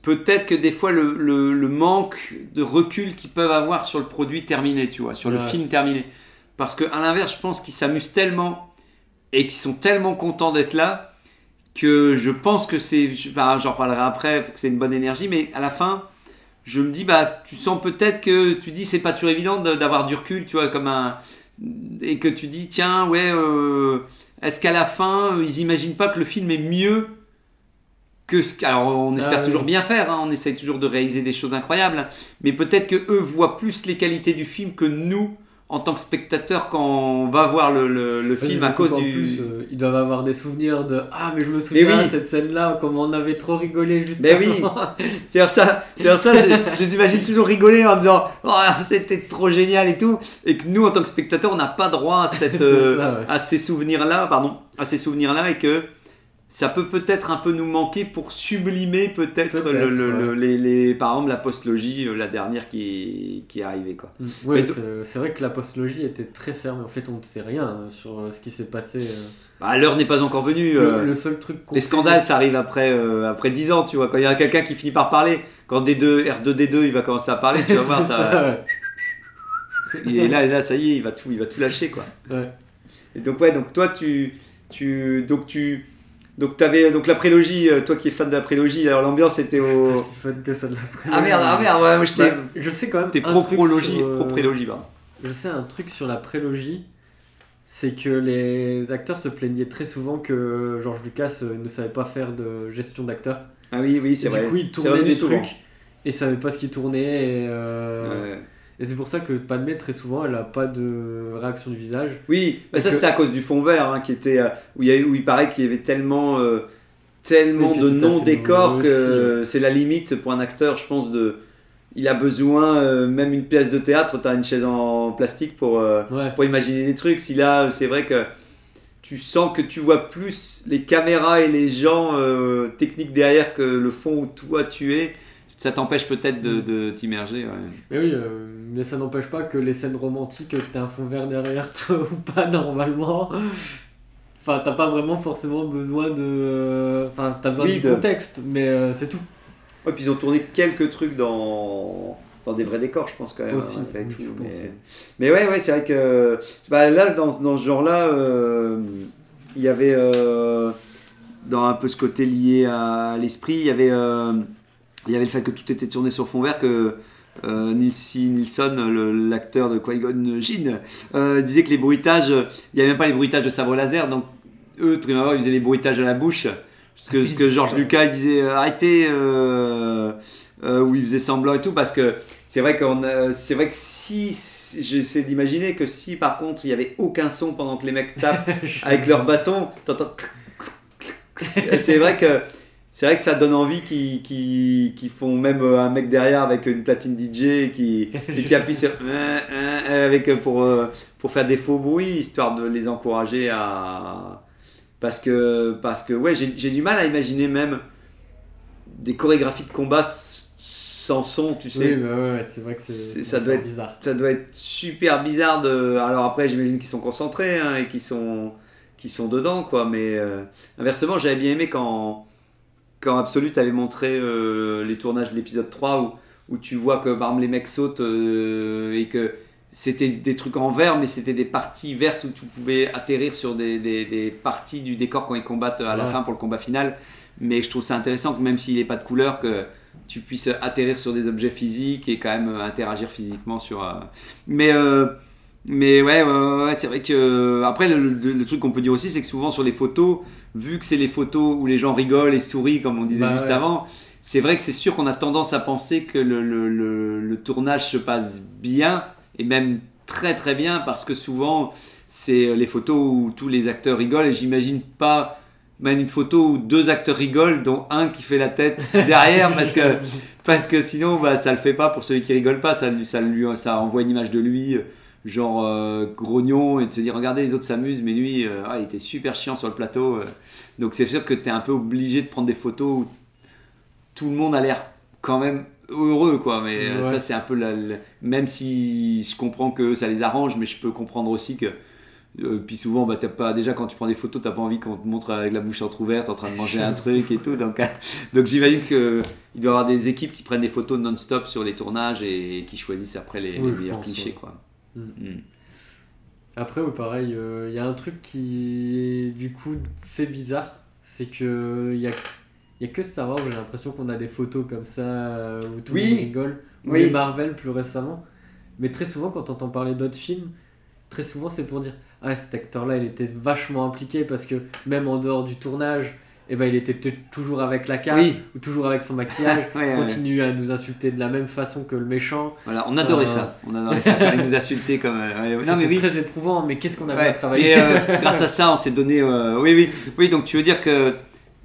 Peut-être que des fois, le, le- le manque de recul qu'ils peuvent avoir sur le produit terminé, tu vois, sur le film terminé. Parce que à l'inverse, je pense qu'ils s'amusent tellement et qu'ils sont tellement contents d'être là que je pense que c'est, enfin, j'en reparlerai après, que c'est une bonne énergie, mais à la fin, je me dis, bah, tu sens peut-être que tu dis, c'est pas toujours évident de- d'avoir du recul, tu vois, comme un, et que tu dis, tiens, ouais, euh, est-ce qu'à la fin, euh, ils imaginent pas que le film est mieux que ce alors on espère Ah, oui. toujours bien faire, hein, on essaye toujours de réaliser des choses incroyables, mais peut-être que eux voient plus les qualités du film que nous, en tant que spectateurs, quand on va voir le, le- film à cause du... plus, euh, ils doivent avoir des souvenirs de Ah, mais je me souviens oui. de cette scène-là, comment on avait trop rigolé juste Mais oui. C'est ça, c'est ça, je, je les imagine toujours rigoler en disant oh, c'était trop génial et tout, et que nous en tant que spectateurs on n'a pas droit à cette, euh, ça, ouais. à ces souvenirs là, pardon, à ces souvenirs là et que ça peut peut-être un peu nous manquer pour sublimer peut-être Peut-être, le, le- ouais. le- les, les- par exemple la postlogie, euh, la dernière qui, qui est arrivée quoi. Mm. Mais c'est vrai que la postlogie était très ferme. En fait, on ne sait rien euh, sur euh, ce qui s'est passé. euh. Bah, l'heure n'est pas encore venue. Le, euh, le seul truc les scandales, ça arrive après, euh, après 10 ans, tu vois. Quand il y a quelqu'un qui finit par parler, quand D2, R2D2, il va commencer à parler, tu vas voir ça. ouais. Et là, et là, ça y est, il va tout, il va tout lâcher, quoi. Ouais. Et donc ouais, donc toi, tu, tu, donc tu, donc t'avais, donc la prélogie, euh, toi qui es fan de la prélogie, alors l'ambiance était au. si fun que ça de la Ah merde, ah merde, ouais, moi je t'ai. Bah, je sais quand même. T'es sur, euh, pro-prélogie, pardon. Je sais un truc sur la prélogie, c'est que les acteurs se plaignaient très souvent que George Lucas euh, ne savait pas faire de gestion d'acteurs. Ah oui, oui, Et c'est Du vrai. coup, il tournait des souvent. trucs et savait pas ce qui tournait. Et, euh, Ouais. Et c'est pour ça que Padmé, très souvent, elle a pas de réaction du visage. Oui, Et ça que- c'était à cause du fond vert, hein, qui était, euh, où, il y a, eu- où il paraît qu'il y avait tellement, euh, tellement de non-décors que c'est la limite pour un acteur, je pense, de. Il a besoin, euh, même une pièce de théâtre, t'as une chaise en plastique pour. euh, Ouais. pour imaginer des trucs. Si là, c'est vrai que tu sens que tu vois plus les caméras et les gens techniques derrière que le fond où toi tu es. Ça t'empêche peut-être de, de t'immerger. ouais. Mais oui, euh, mais ça n'empêche pas que les scènes romantiques, que t'as un fond vert derrière toi ou pas normalement. Enfin, t'as pas vraiment forcément besoin de. euh, Enfin, t'as besoin Oui, du de- contexte, mais euh, c'est tout. Ouais, puis ils ont tourné quelques trucs dans, dans des vrais décors, je pense quand même. Aussi, hein, tout, mais... ouais. mais ouais, ouais, c'est vrai que bah, là, dans, dans ce genre-là, euh, il y avait euh, dans un peu ce côté lié à l'esprit, il y avait euh, il y avait le fait que tout était tourné sur fond vert que euh, Nilsi Nilsson, l'acteur de Qui-Gon Jinn, euh, disait que les bruitages, il n'y avait même pas les bruitages de sabre laser, donc eux, de prime abord, ils faisaient les bruitages à la bouche. Parce que, ce que Georges Lucas il disait euh, arrêtez, euh, euh, où il faisait semblant et tout, parce que c'est vrai, qu'on a- c'est vrai que si, si- j'essaie d'imaginer que si par contre il n'y avait aucun son pendant que les mecs tapent avec leur bâton, t'entends. C'est vrai que c'est vrai que ça donne envie qu'ils qu'ils- qu'ils font même euh, un mec derrière avec une platine DJ et qui, et qui appuie sur euh, euh, euh, avec euh, pour euh, pour faire des faux bruits histoire de les encourager à parce que parce que ouais j'ai du mal à imaginer même des chorégraphies de combat sans son tu sais Oui, bah ouais, c'est vrai que c'est ça doit être- bizarre. ça doit être super bizarre de. Alors après, j'imagine qu'ils sont concentrés hein, et qu'ils sont, qu'ils sont dedans, quoi. Mais euh, inversement, j'avais bien aimé quand, quand Absolute avait montré euh, les tournages de l'épisode 3 où, où tu vois que par exemple les mecs sautent euh, et que c'était des trucs en vert, mais c'était des parties vertes où tu pouvais atterrir sur des, des, des parties du décor quand ils combattent à la Ouais. fin pour le combat final. Mais je trouve ça intéressant que même s'il n'est pas de couleur, que tu puisses atterrir sur des objets physiques et quand même interagir physiquement sur. euh, Mais, mais ouais, ouais, ouais, c'est vrai que. Après, le, le- le truc qu'on peut dire aussi, c'est que souvent sur les photos, vu que c'est les photos où les gens rigolent et sourient, comme on disait Bah juste ouais. avant, c'est vrai que c'est sûr qu'on a tendance à penser que le, le- tournage se passe bien et même très très bien parce que souvent c'est les photos où tous les acteurs rigolent et j'imagine pas même une photo où deux acteurs rigolent dont un qui fait la tête derrière parce que parce que sinon bah, ça le fait pas pour celui qui rigole pas ça ça lui ça envoie une image de lui genre euh, grognon et de se dire regardez les autres s'amusent mais lui euh, ah, il était super chiant sur le plateau euh. donc c'est sûr que tu es un peu obligé de prendre des photos où tout le monde a l'air quand même heureux quoi mais Ouais. ça c'est un peu la, la- même si je comprends que ça les arrange mais je peux comprendre aussi que euh, puis souvent bah, t'as pas déjà quand tu prends des photos t'as pas envie qu'on te montre avec la bouche entrouverte en train de manger un truc et tout donc, donc j'imagine que il doit y avoir des équipes qui prennent des photos non-stop sur les tournages et, qui choisissent après les, Oui, les je meilleurs clichés ouais. quoi Mm. Mm. Après, ouais, pareil, il y a un truc qui, du coup, fait bizarre. C'est que il y a, y a que Star Wars j'ai l'impression qu'on a des photos comme ça euh, où tout Oui. le monde rigole. Ou Oui. les Marvel plus récemment. Mais très souvent, quand on entend parler d'autres films, très souvent c'est pour dire Ah, cet acteur-là, il était vachement impliqué parce que même en dehors du tournage, eh ben, il était peut-être toujours avec la carte Oui. ou toujours avec son maquillage. Ouais, ouais. continue à nous insulter de la même façon que le méchant. Voilà, on adorait Euh, ça. On adorait ça ils nous insultaient comme. euh, ouais, non, mais oui. très éprouvant, mais qu'est-ce qu'on avait à travailler Et euh, grâce à ça, on s'est donné. Oui, oui, oui. Donc tu veux dire que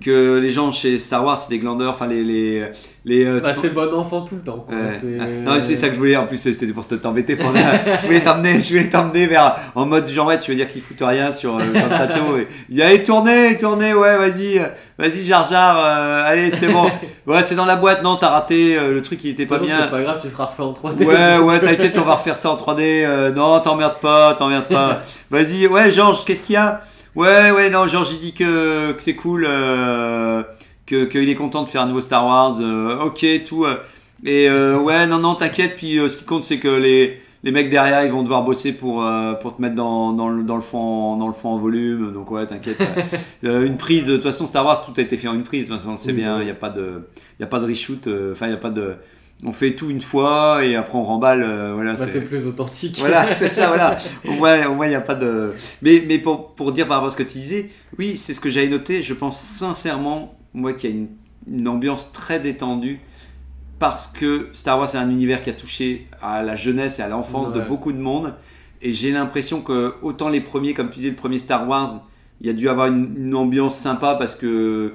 que les gens chez Star Wars, c'est des glandeurs. Enfin, les les les. euh, Bah, c'est bon enfant tout le temps. Quoi. Ouais. C'est- Ah, Non, mais c'est ça que je voulais. En plus, c'était pour te- t'embêter. Pour... je voulais t'emmener, je voulais t'emmener vers en mode genre ouais, tu veux dire qu'ils foutent rien sur, euh, sur le plateau. Et... Il y a allez tourner, tourner, ouais, vas-y, vas-y, Jar Jar, euh, allez, c'est bon. Ouais, c'est dans la boîte. Non, t'as raté euh, le truc, il était pas façon, bien. C'est pas grave, tu seras refait en 3D. Ouais, ouais, t'inquiète, on va refaire ça en 3D. euh, non, t'emmerdes pas, t'emmerdes pas. Vas-y, ouais, Georges, qu'est-ce qu'il y a? Ouais, ouais, non, Georges, il dit que, que c'est cool, euh, que qu'il est content de faire un nouveau Star Wars. euh, ok, tout. euh, et euh, ouais, non, non, t'inquiète. Puis euh, ce qui compte, c'est que les, les mecs derrière, ils vont devoir bosser pour, pour te mettre dans, dans, le, dans, le fond, en- dans le fond en volume. Donc ouais, t'inquiète. Une prise, de toute façon, Star Wars, tout a été fait en une prise. De toute façon, c'est Oui, bien, il oui. n'y a pas de, il y a pas de reshoot. Enfin, il y a pas de on fait tout une fois et après on remballe. euh, voilà, Bah, c'est- plus authentique. voilà, c'est ça, voilà. Au moins, il n'y a pas de. Mais, mais pour, pour dire par rapport à ce que tu disais, oui, c'est ce que j'avais noté. Je pense sincèrement, moi, qu'il y a une, une ambiance très détendue parce que Star Wars, c'est un univers qui a touché à la jeunesse et à l'enfance de beaucoup de monde. Et j'ai l'impression que, autant les premiers, comme tu disais, le premier Star Wars, il y a dû avoir une, une ambiance sympa parce que.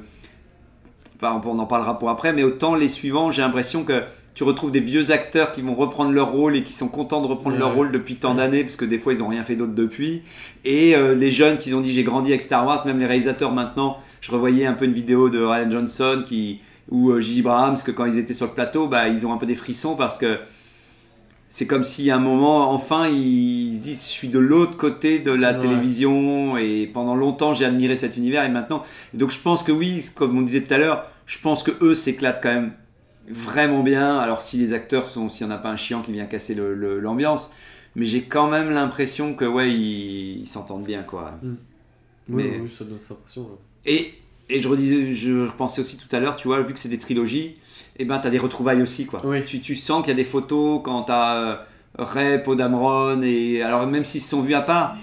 Enfin, on en parlera pour après, mais autant les suivants, j'ai l'impression que tu retrouves des vieux acteurs qui vont reprendre leur rôle et qui sont contents de reprendre Ouais. leur rôle depuis tant d'années, parce que des fois ils n'ont rien fait d'autre depuis. Et euh, les jeunes qui ont dit j'ai grandi avec Star Wars, même les réalisateurs maintenant, je revoyais un peu une vidéo de Ryan Johnson qui, ou euh, Gigi Brahams, que quand ils étaient sur le plateau, bah, ils ont un peu des frissons parce que c'est comme si à un moment, enfin, ils se disent je suis de l'autre côté de la Ouais. télévision et pendant longtemps j'ai admiré cet univers et maintenant. Donc je pense que oui, comme on disait tout à l'heure, je pense que eux s'éclatent quand même vraiment bien. Alors si les acteurs sont, s'il n'y en a pas un chiant qui vient casser l'ambiance, mais j'ai quand même l'impression que ouais, ils s'entendent bien quoi. Oui, Mais- oui, ça donne cette impression. Et, et je redisais, je pensais aussi tout à l'heure, tu vois, vu que c'est des trilogies, et ben t'as des retrouvailles aussi quoi. Oui. Tu, tu sens qu'il y a des photos quand t'as euh, Ray, Podamron, et alors même s'ils se sont vus à part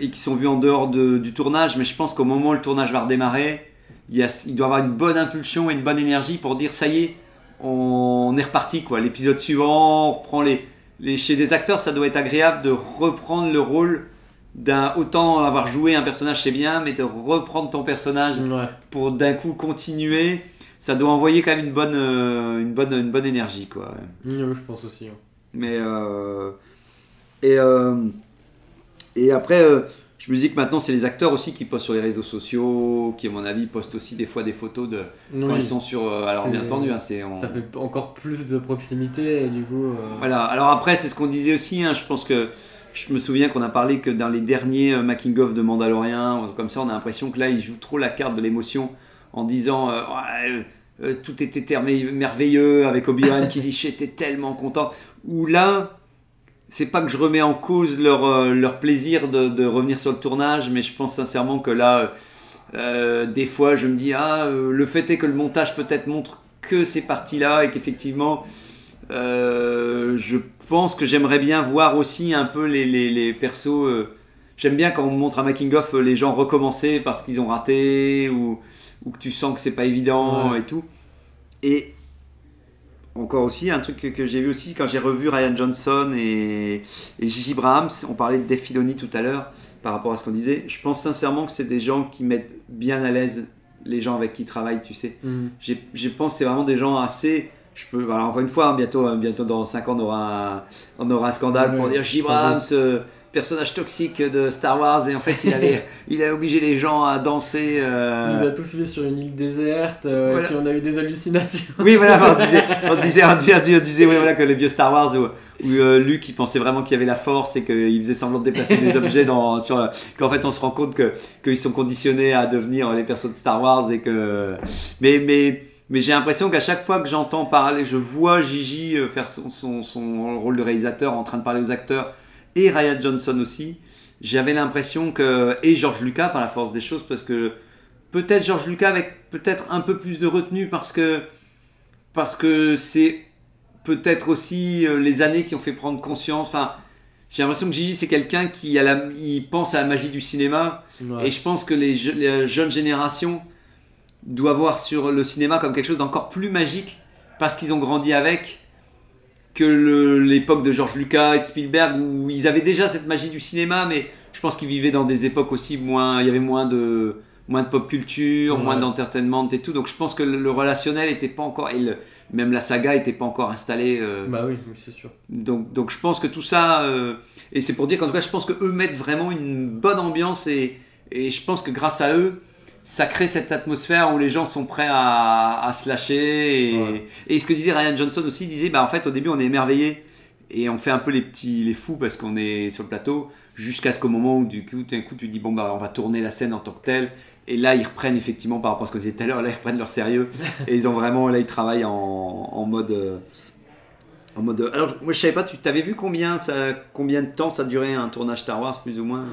et qu'ils sont vus en dehors de- du tournage, mais je pense qu'au moment où le tournage va redémarrer, il, y a, il doit avoir une bonne impulsion et une bonne énergie pour dire ça y est, on est reparti quoi. L'épisode suivant, on reprend les, les chez des acteurs, ça doit être agréable de reprendre le rôle d'un autant avoir joué un personnage c'est bien, mais de reprendre ton personnage Ouais. pour d'un coup continuer, ça doit envoyer quand même une bonne, euh, une bonne, une bonne énergie quoi. Oui, je pense aussi. hein. Mais euh, et euh, et après, je me dis que maintenant c'est les acteurs aussi qui postent sur les réseaux sociaux, qui à mon avis postent aussi des fois des photos de quand Oui, ils sont sur. euh, alors bien entendu, hein, c'est on- Ça fait encore plus de proximité et du coup. euh, Voilà, alors après, c'est ce qu'on disait aussi. hein, je pense que je me souviens qu'on a parlé que dans les derniers euh, making-of de Mandalorian, comme ça, on a l'impression que là, ils jouent trop la carte de l'émotion en disant euh, Ouais, tout était merveilleux avec Obi-Wan qui dit j'étais tellement content. Ou là, c'est pas que je remets en cause leur, euh, leur plaisir de, de revenir sur le tournage, mais je pense sincèrement que là, euh, des fois, je me dis ah, euh, le fait est que le montage peut-être montre que ces parties-là et qu'effectivement. Euh, je pense que j'aimerais bien voir aussi un peu les, les, les persos. euh, J'aime bien quand on montre un making of les gens recommencer parce qu'ils ont raté ou, ou que tu sens que c'est pas évident Ouais. et tout. Et encore aussi un truc que, que j'ai vu aussi quand j'ai revu Ryan Johnson et, et Gigi Brahams, on parlait de Dave Filoni tout à l'heure par rapport à ce qu'on disait. Je pense sincèrement que c'est des gens qui mettent bien à l'aise les gens avec qui ils travaillent, tu sais j'ai- je pense que c'est vraiment des gens assez. Je peux, alors encore une fois, hein, bientôt, euh, bientôt dans 5 ans, on aura un, on aura un scandale pour dire Abrams, euh, personnage toxique de Star Wars, et en fait, il, avait, il a obligé les gens à danser. euh, Il nous a tous mis sur une île déserte, euh, Voilà. et puis on a eu des hallucinations. Oui, voilà, on disait, on disait, on disait, on disait, oui, voilà, que les vieux Star Wars où, où euh, Luke il pensait vraiment qu'il y avait la force et qu'il faisait semblant de déplacer des objets dans, sur, qu'en fait on se rend compte que qu'ils sont conditionnés à devenir les personnes de Star Wars et que, mais mais mais j'ai l'impression qu'à chaque fois que j'entends parler, je vois Gigi euh, faire son, son, son rôle de réalisateur en train de parler aux acteurs et Ryan Johnson aussi. J'avais l'impression que et George Lucas par la force des choses parce que peut-être George Lucas avec peut-être un peu plus de retenue parce que parce que c'est peut-être aussi euh, les années qui ont fait prendre conscience. Enfin, j'ai l'impression que Gigi c'est quelqu'un qui a la, il pense à la magie du cinéma Ouais. et je pense que les jeunes générations doivent voir sur le cinéma comme quelque chose d'encore plus magique parce qu'ils ont grandi avec que l'époque de George Lucas et de Spielberg où ils avaient déjà cette magie du cinéma, mais je pense qu'ils vivaient dans des époques aussi moins, il y avait moins de moins de pop culture, Ouais. moins d'entertainment et tout. Donc je pense que le, le relationnel était pas encore et le- même la saga était pas encore installée. euh, Bah oui, oui, c'est sûr. donc, donc je pense que tout ça, euh, et c'est pour dire qu'en tout cas, je pense que eux mettent vraiment une bonne ambiance et, et je pense que grâce à eux, ça crée cette atmosphère où les gens sont prêts à, à se lâcher. Et, Ouais. et ce que disait Ryan Johnson aussi, il disait, bah en fait au début on est émerveillé et on fait un peu les petits, les fous parce qu'on est sur le plateau, jusqu'à ce qu'au moment où du coup, d'un coup tu dis bon bah on va tourner la scène en tant que telle. Et là, ils reprennent effectivement, par rapport à ce qu'on disait tout à l'heure, là, ils reprennent leur sérieux. et ils ont vraiment, là, ils travaillent en, en mode. euh, en mode. Alors, moi, je savais pas, tu t'avais vu combien, ça, combien de temps ça durait un tournage Star Wars, plus ou moins?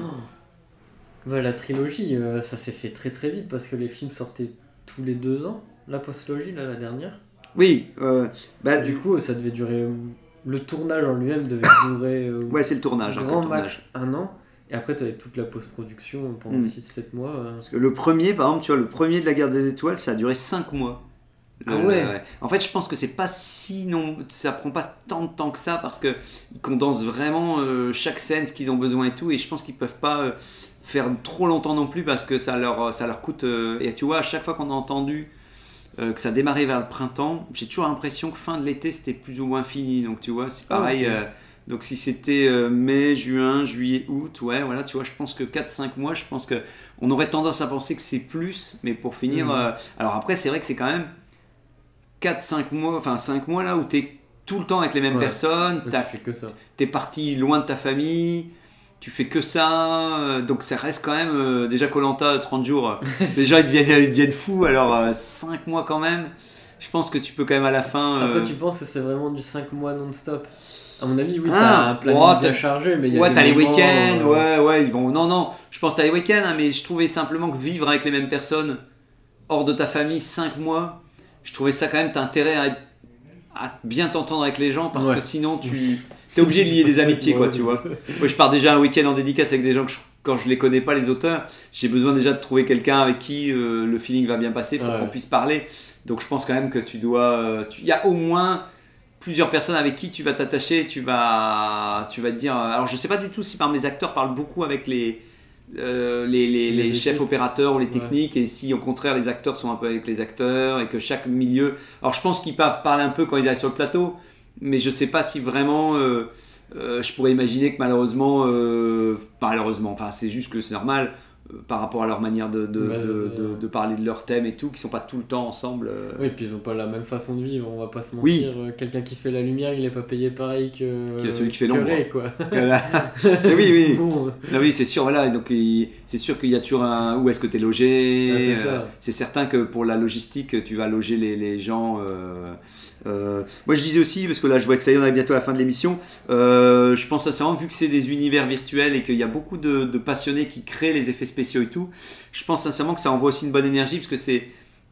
Ouais, la trilogie, euh, ça s'est fait très très vite parce que les films sortaient tous les deux ans. La postlogie, là, la dernière. Oui, euh, bah, Du coup, ça devait durer. Le tournage en lui-même devait durer. euh, ouais, c'est le tournage. hein, grand tournage. max un an. Et après, tu avais toute la post-production pendant Mm. 6-7 mois. euh. Parce que le premier, par exemple, tu vois, le premier de la guerre des étoiles, ça a duré 5 mois. Le- Ah ouais. En fait, je pense que c'est pas si non, ça prend pas tant de temps que ça parce que ils condensent vraiment euh, chaque scène, ce qu'ils ont besoin et tout, et je pense qu'ils peuvent pas euh, faire trop longtemps non plus parce que ça leur, ça leur coûte. euh, et tu vois, à chaque fois qu'on a entendu euh, que ça démarrait vers le printemps, j'ai toujours l'impression que fin de l'été c'était plus ou moins fini. Donc tu vois, c'est Ah, pareil. euh, donc si c'était mai, juin, juillet, août, ouais, voilà, tu vois, je pense que 4-5 mois, je pense que on aurait tendance à penser que c'est plus, mais pour finir, Mhm. euh, alors après c'est vrai que c'est quand même 4-5 mois, enfin 5 mois là où tu es tout le temps avec les mêmes Ouais. personnes, tu t'es parti loin de ta famille, tu fais que ça, euh, donc ça reste quand même, euh, déjà Colanta 30 jours, euh, déjà ils deviennent, ils deviennent fous, alors 5 mois quand même, je pense que tu peux quand même à la fin... euh, Après, tu penses que c'est vraiment du 5 mois non-stop À mon avis, oui, Ah, t'as un planning chargé, mais il y a Ouais, t'as les week-ends, euh, ouais, ouais, ils vont. Non, non, je pense que t'as les week-ends, hein, mais je trouvais simplement que vivre avec les mêmes personnes hors de ta famille 5 mois, je trouvais ça quand même, t'as intérêt à, à bien t'entendre avec les gens parce Ouais. que sinon tu. T'es obligé de lier des amitiés, quoi, tu vois. Moi, je pars déjà un week-end en dédicace avec des gens que je- quand je les connais pas, les auteurs, j'ai besoin déjà de trouver quelqu'un avec qui euh, le feeling va bien passer pour Ouais. qu'on puisse parler. Donc, je pense quand même que tu dois. euh, Il y a au moins plusieurs personnes avec qui tu vas t'attacher, tu vas, tu vas te dire. Alors, je sais pas du tout si par mes acteurs parlent beaucoup avec les. euh, les, les- Les les chefs opérateurs ou les Ouais. techniques et si au contraire les acteurs sont un peu avec les acteurs et que chaque milieu alors je pense qu'ils peuvent parler un peu quand ils arrivent sur le plateau mais je sais pas si vraiment euh, euh, je pourrais imaginer que malheureusement, euh, malheureusement, enfin c'est juste que c'est normal par rapport à leur manière de, de, parler de leur thème et tout, qui sont pas tout le temps ensemble. Oui, puis ils ont pas la même façon de vivre, on va pas se Oui. mentir. Euh, Quelqu'un qui fait la lumière, il est pas payé pareil que. Que celui qui fait l'ombre. Quoi. Voilà. Oui, oui. Bon, oui, c'est sûr, voilà. Donc, c'est sûr qu'il y a toujours un où est-ce que tu es logé. Ah, c'est euh, certain que pour la logistique, tu vas loger les, les gens. euh, euh, moi, je disais aussi, parce que là, je vois que ça y est, on arrive bientôt à la fin de l'émission. euh, je pense sincèrement, vu que c'est des univers virtuels et qu'il y a beaucoup de, de passionnés qui créent les effets spéciaux et tout, je pense sincèrement que ça envoie aussi une bonne énergie, parce que c'est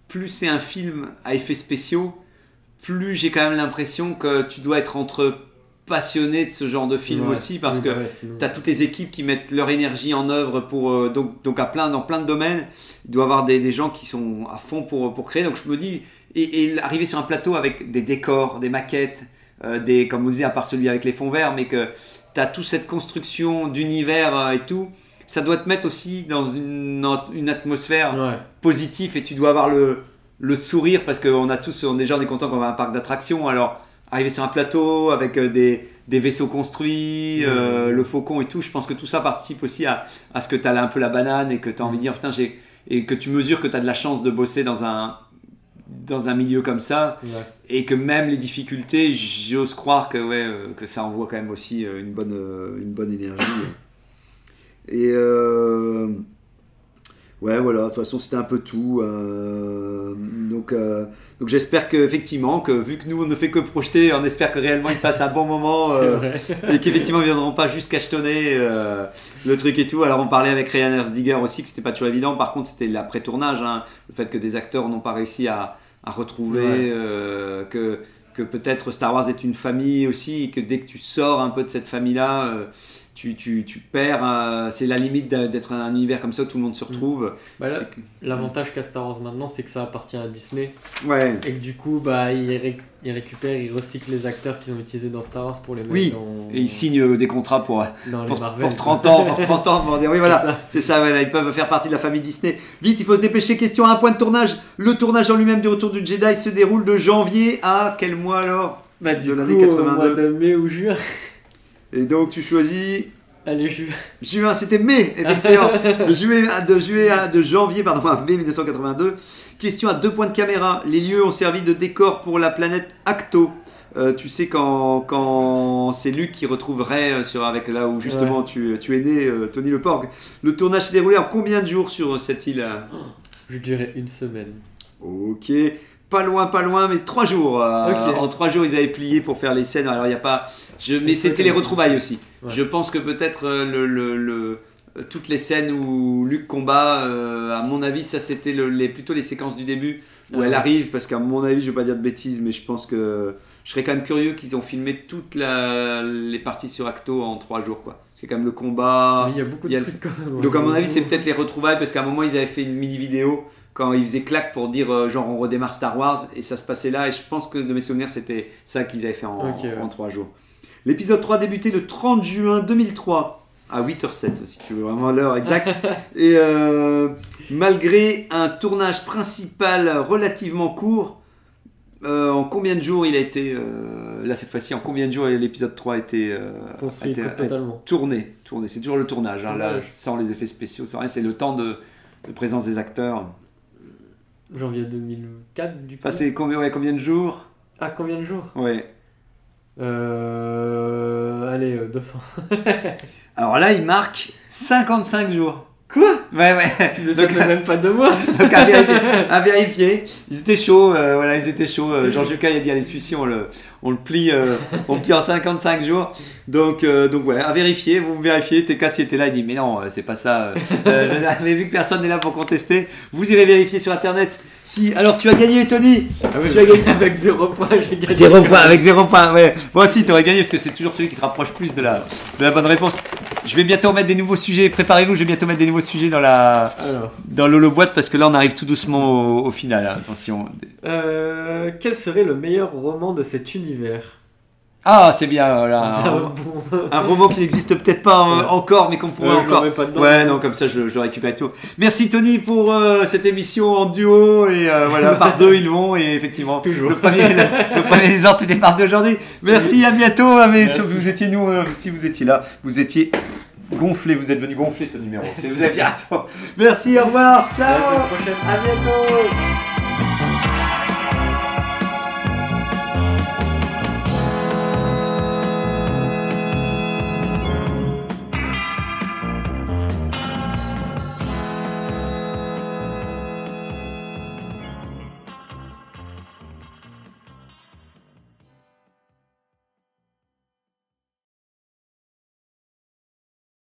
plus c'est un film à effets spéciaux, plus j'ai quand même l'impression que tu dois être entre passionné de ce genre de film ouais. aussi, parce que bah sinon- T'as toutes les équipes qui mettent leur énergie en œuvre pour euh, donc donc à plein dans plein de domaines. Il doit y avoir des, des gens qui sont à fond pour pour créer. Donc je me dis et, et arriver sur un plateau avec des décors, des maquettes, euh, des comme vous disiez à part celui avec les fonds verts, mais que t'as toute cette construction d'univers euh, et tout. Ça doit te mettre aussi dans une, une atmosphère Ouais. positif et tu dois avoir le, le sourire parce qu'on a tous, on est déjà on est content qu'on va à un parc d'attractions. Alors, arriver sur un plateau avec euh, des, des vaisseaux construits, euh, le faucon et tout, je pense que tout ça participe aussi à, à ce que tu as un peu la banane et que tu as envie de dire putain, j'ai. Et que tu mesures que tu as de la chance de bosser dans un, dans un milieu comme ça Ouais. et que même les difficultés, j'ose croire que, ouais, euh, que ça envoie quand même aussi euh, une bonne, euh, une bonne énergie. Et euh, ouais, voilà, de toute façon, c'était un peu tout. euh, donc, euh, donc j'espère qu'effectivement, que vu que nous, on ne fait que projeter, on espère que réellement ils passent un bon moment et qu'effectivement, ils ne viendront pas juste cachetonner le truc et tout. Alors, on parlait avec Ryan Ersdiger aussi que c'était pas toujours évident. Par contre, c'était l'après-tournage, hein, le fait que des acteurs n'ont pas réussi à, à retrouver, Ouais. euh, que, que peut-être Star Wars est une famille aussi, et que dès que tu sors un peu de cette famille-là, euh, tu, tu, tu perds. euh, c'est la limite d'être un univers comme ça où tout le monde se retrouve. Bah L'avantage qu'a Star Wars maintenant, c'est que ça appartient à Disney. Ouais. Et que du coup, bah, ils, ré- ils récupèrent, ils recyclent les acteurs qu'ils ont utilisés dans Star Wars pour les mettre Oui, dans, Et ils signent euh, des contrats pour, dans les pour, Marvel. pour 30 ans, pour 30 ans, pour dire oui voilà, C'est ça. c'est ça, voilà, ils peuvent faire partie de la famille Disney. Vite, il faut se dépêcher, question à un point de tournage. Le tournage en lui-même du Retour du Jedi se déroule de janvier à quel mois alors? Bah, du de l'année au 82. mois de mai ou juin. Et donc tu choisis Allez, juin. juin, c'était mai, effectivement. de, juillet, de, juillet à- de janvier pardon, à mai 1982. Question à deux points de caméra. Les lieux ont servi de décor pour la planète Acto. Euh, tu sais quand, quand c'est Luc qui retrouverait euh, sur avec là où justement tu, tu es né, euh, Tony Le Porg. Le tournage s'est déroulé en combien de jours sur cette île Je dirais une semaine. Ok, pas loin, pas loin, mais trois jours. euh. En trois jours, ils avaient plié pour faire les scènes. Alors, il n'y a pas. Je... Mais c'était les retrouvailles aussi. Ouais. Je pense que peut-être euh, le, le- le- euh, toutes les scènes où Luc combat, euh, à mon avis, ça c'était le- les, plutôt les séquences du début où Ah elle ouais. arrive. Parce qu'à mon avis, je vais pas dire de bêtises, mais je pense que. Je serais quand même curieux qu'ils ont filmé toutes la- les parties sur Acto en trois jours. quoi. Que quand même le combat. Mais il y a beaucoup y de a trucs quand même. Donc à mon avis c'est peut-être les retrouvailles parce qu'à un moment ils avaient fait une mini vidéo quand ils faisaient claque pour dire euh, genre on redémarre Star Wars et ça se passait là et je pense que de mes souvenirs c'était ça qu'ils avaient fait en, Ok, ouais. en trois jours. L'épisode 3 débutait le 30 juin 2003 à 8h07 si tu veux vraiment l'heure exacte et euh, malgré un tournage principal relativement court euh, en combien de jours il a été là cette fois-ci en combien de jours l'épisode 3 a été, a Construit été- a- totalement. Tourné, tourné, c'est toujours le tournage, hein, là, sans les effets spéciaux, sans rien, c'est le temps de, de présence des acteurs. Janvier 2004, du coup. Enfin, c'est combien, ouais, combien de jours? Ah, combien de jours? Ouais. Euh. Allez, euh, 200. Alors là, il marque 55 jours. Quoi Ouais, ouais. Ça Donc, fait même pas deux mois donc, à, vérifier, à vérifier. Ils étaient chauds, euh, voilà, ils étaient chauds. Euh, Georges Lucas, il a dit, allez, celui-ci, on le, on le plie, euh, on le plie en 55 jours. Donc, euh, donc ouais, à vérifier, vous me vérifiez. TK, s'il était là, il dit, mais non, euh, c'est pas ça. Euh, euh, mais vu que personne n'est là pour contester, vous irez vérifier sur internet. Si, alors tu as gagné, Tony Ah oui, Tu as gagné. avec zéro point, j'ai gagné. Zéro point, avec zéro point, ouais. Moi aussi, t'aurais gagné parce que c'est toujours celui qui se rapproche plus de la, de la bonne réponse. Je vais bientôt mettre des nouveaux sujets. Préparez-vous, je vais bientôt mettre des nouveaux sujets dans la, Alors, dans l'holo boîte parce que là, on arrive tout doucement au, au final. hein. Attention. euh, quel serait le meilleur roman de cet univers? Ah, c'est bien, voilà. Ah, Un, bon. un roman qui n'existe peut-être pas euh, Ouais. encore, mais qu'on pourrait je encore. remets pas dedans. Ouais, non, comme ça, je, je le récupère et tout. Merci Tony pour euh, cette émission en duo. Et euh, voilà, par deux, ils vont. Et effectivement, Toujours. le premier, le, le premier des ordres, c'était par deux aujourd'hui. Merci, à bientôt. Ah, mais Merci. vous étiez, nous, euh, si vous étiez là, vous étiez gonflé, vous êtes venu gonfler ce numéro. C'est- Vous raison. Merci, au revoir. À Ciao. la semaine prochaine. À bientôt.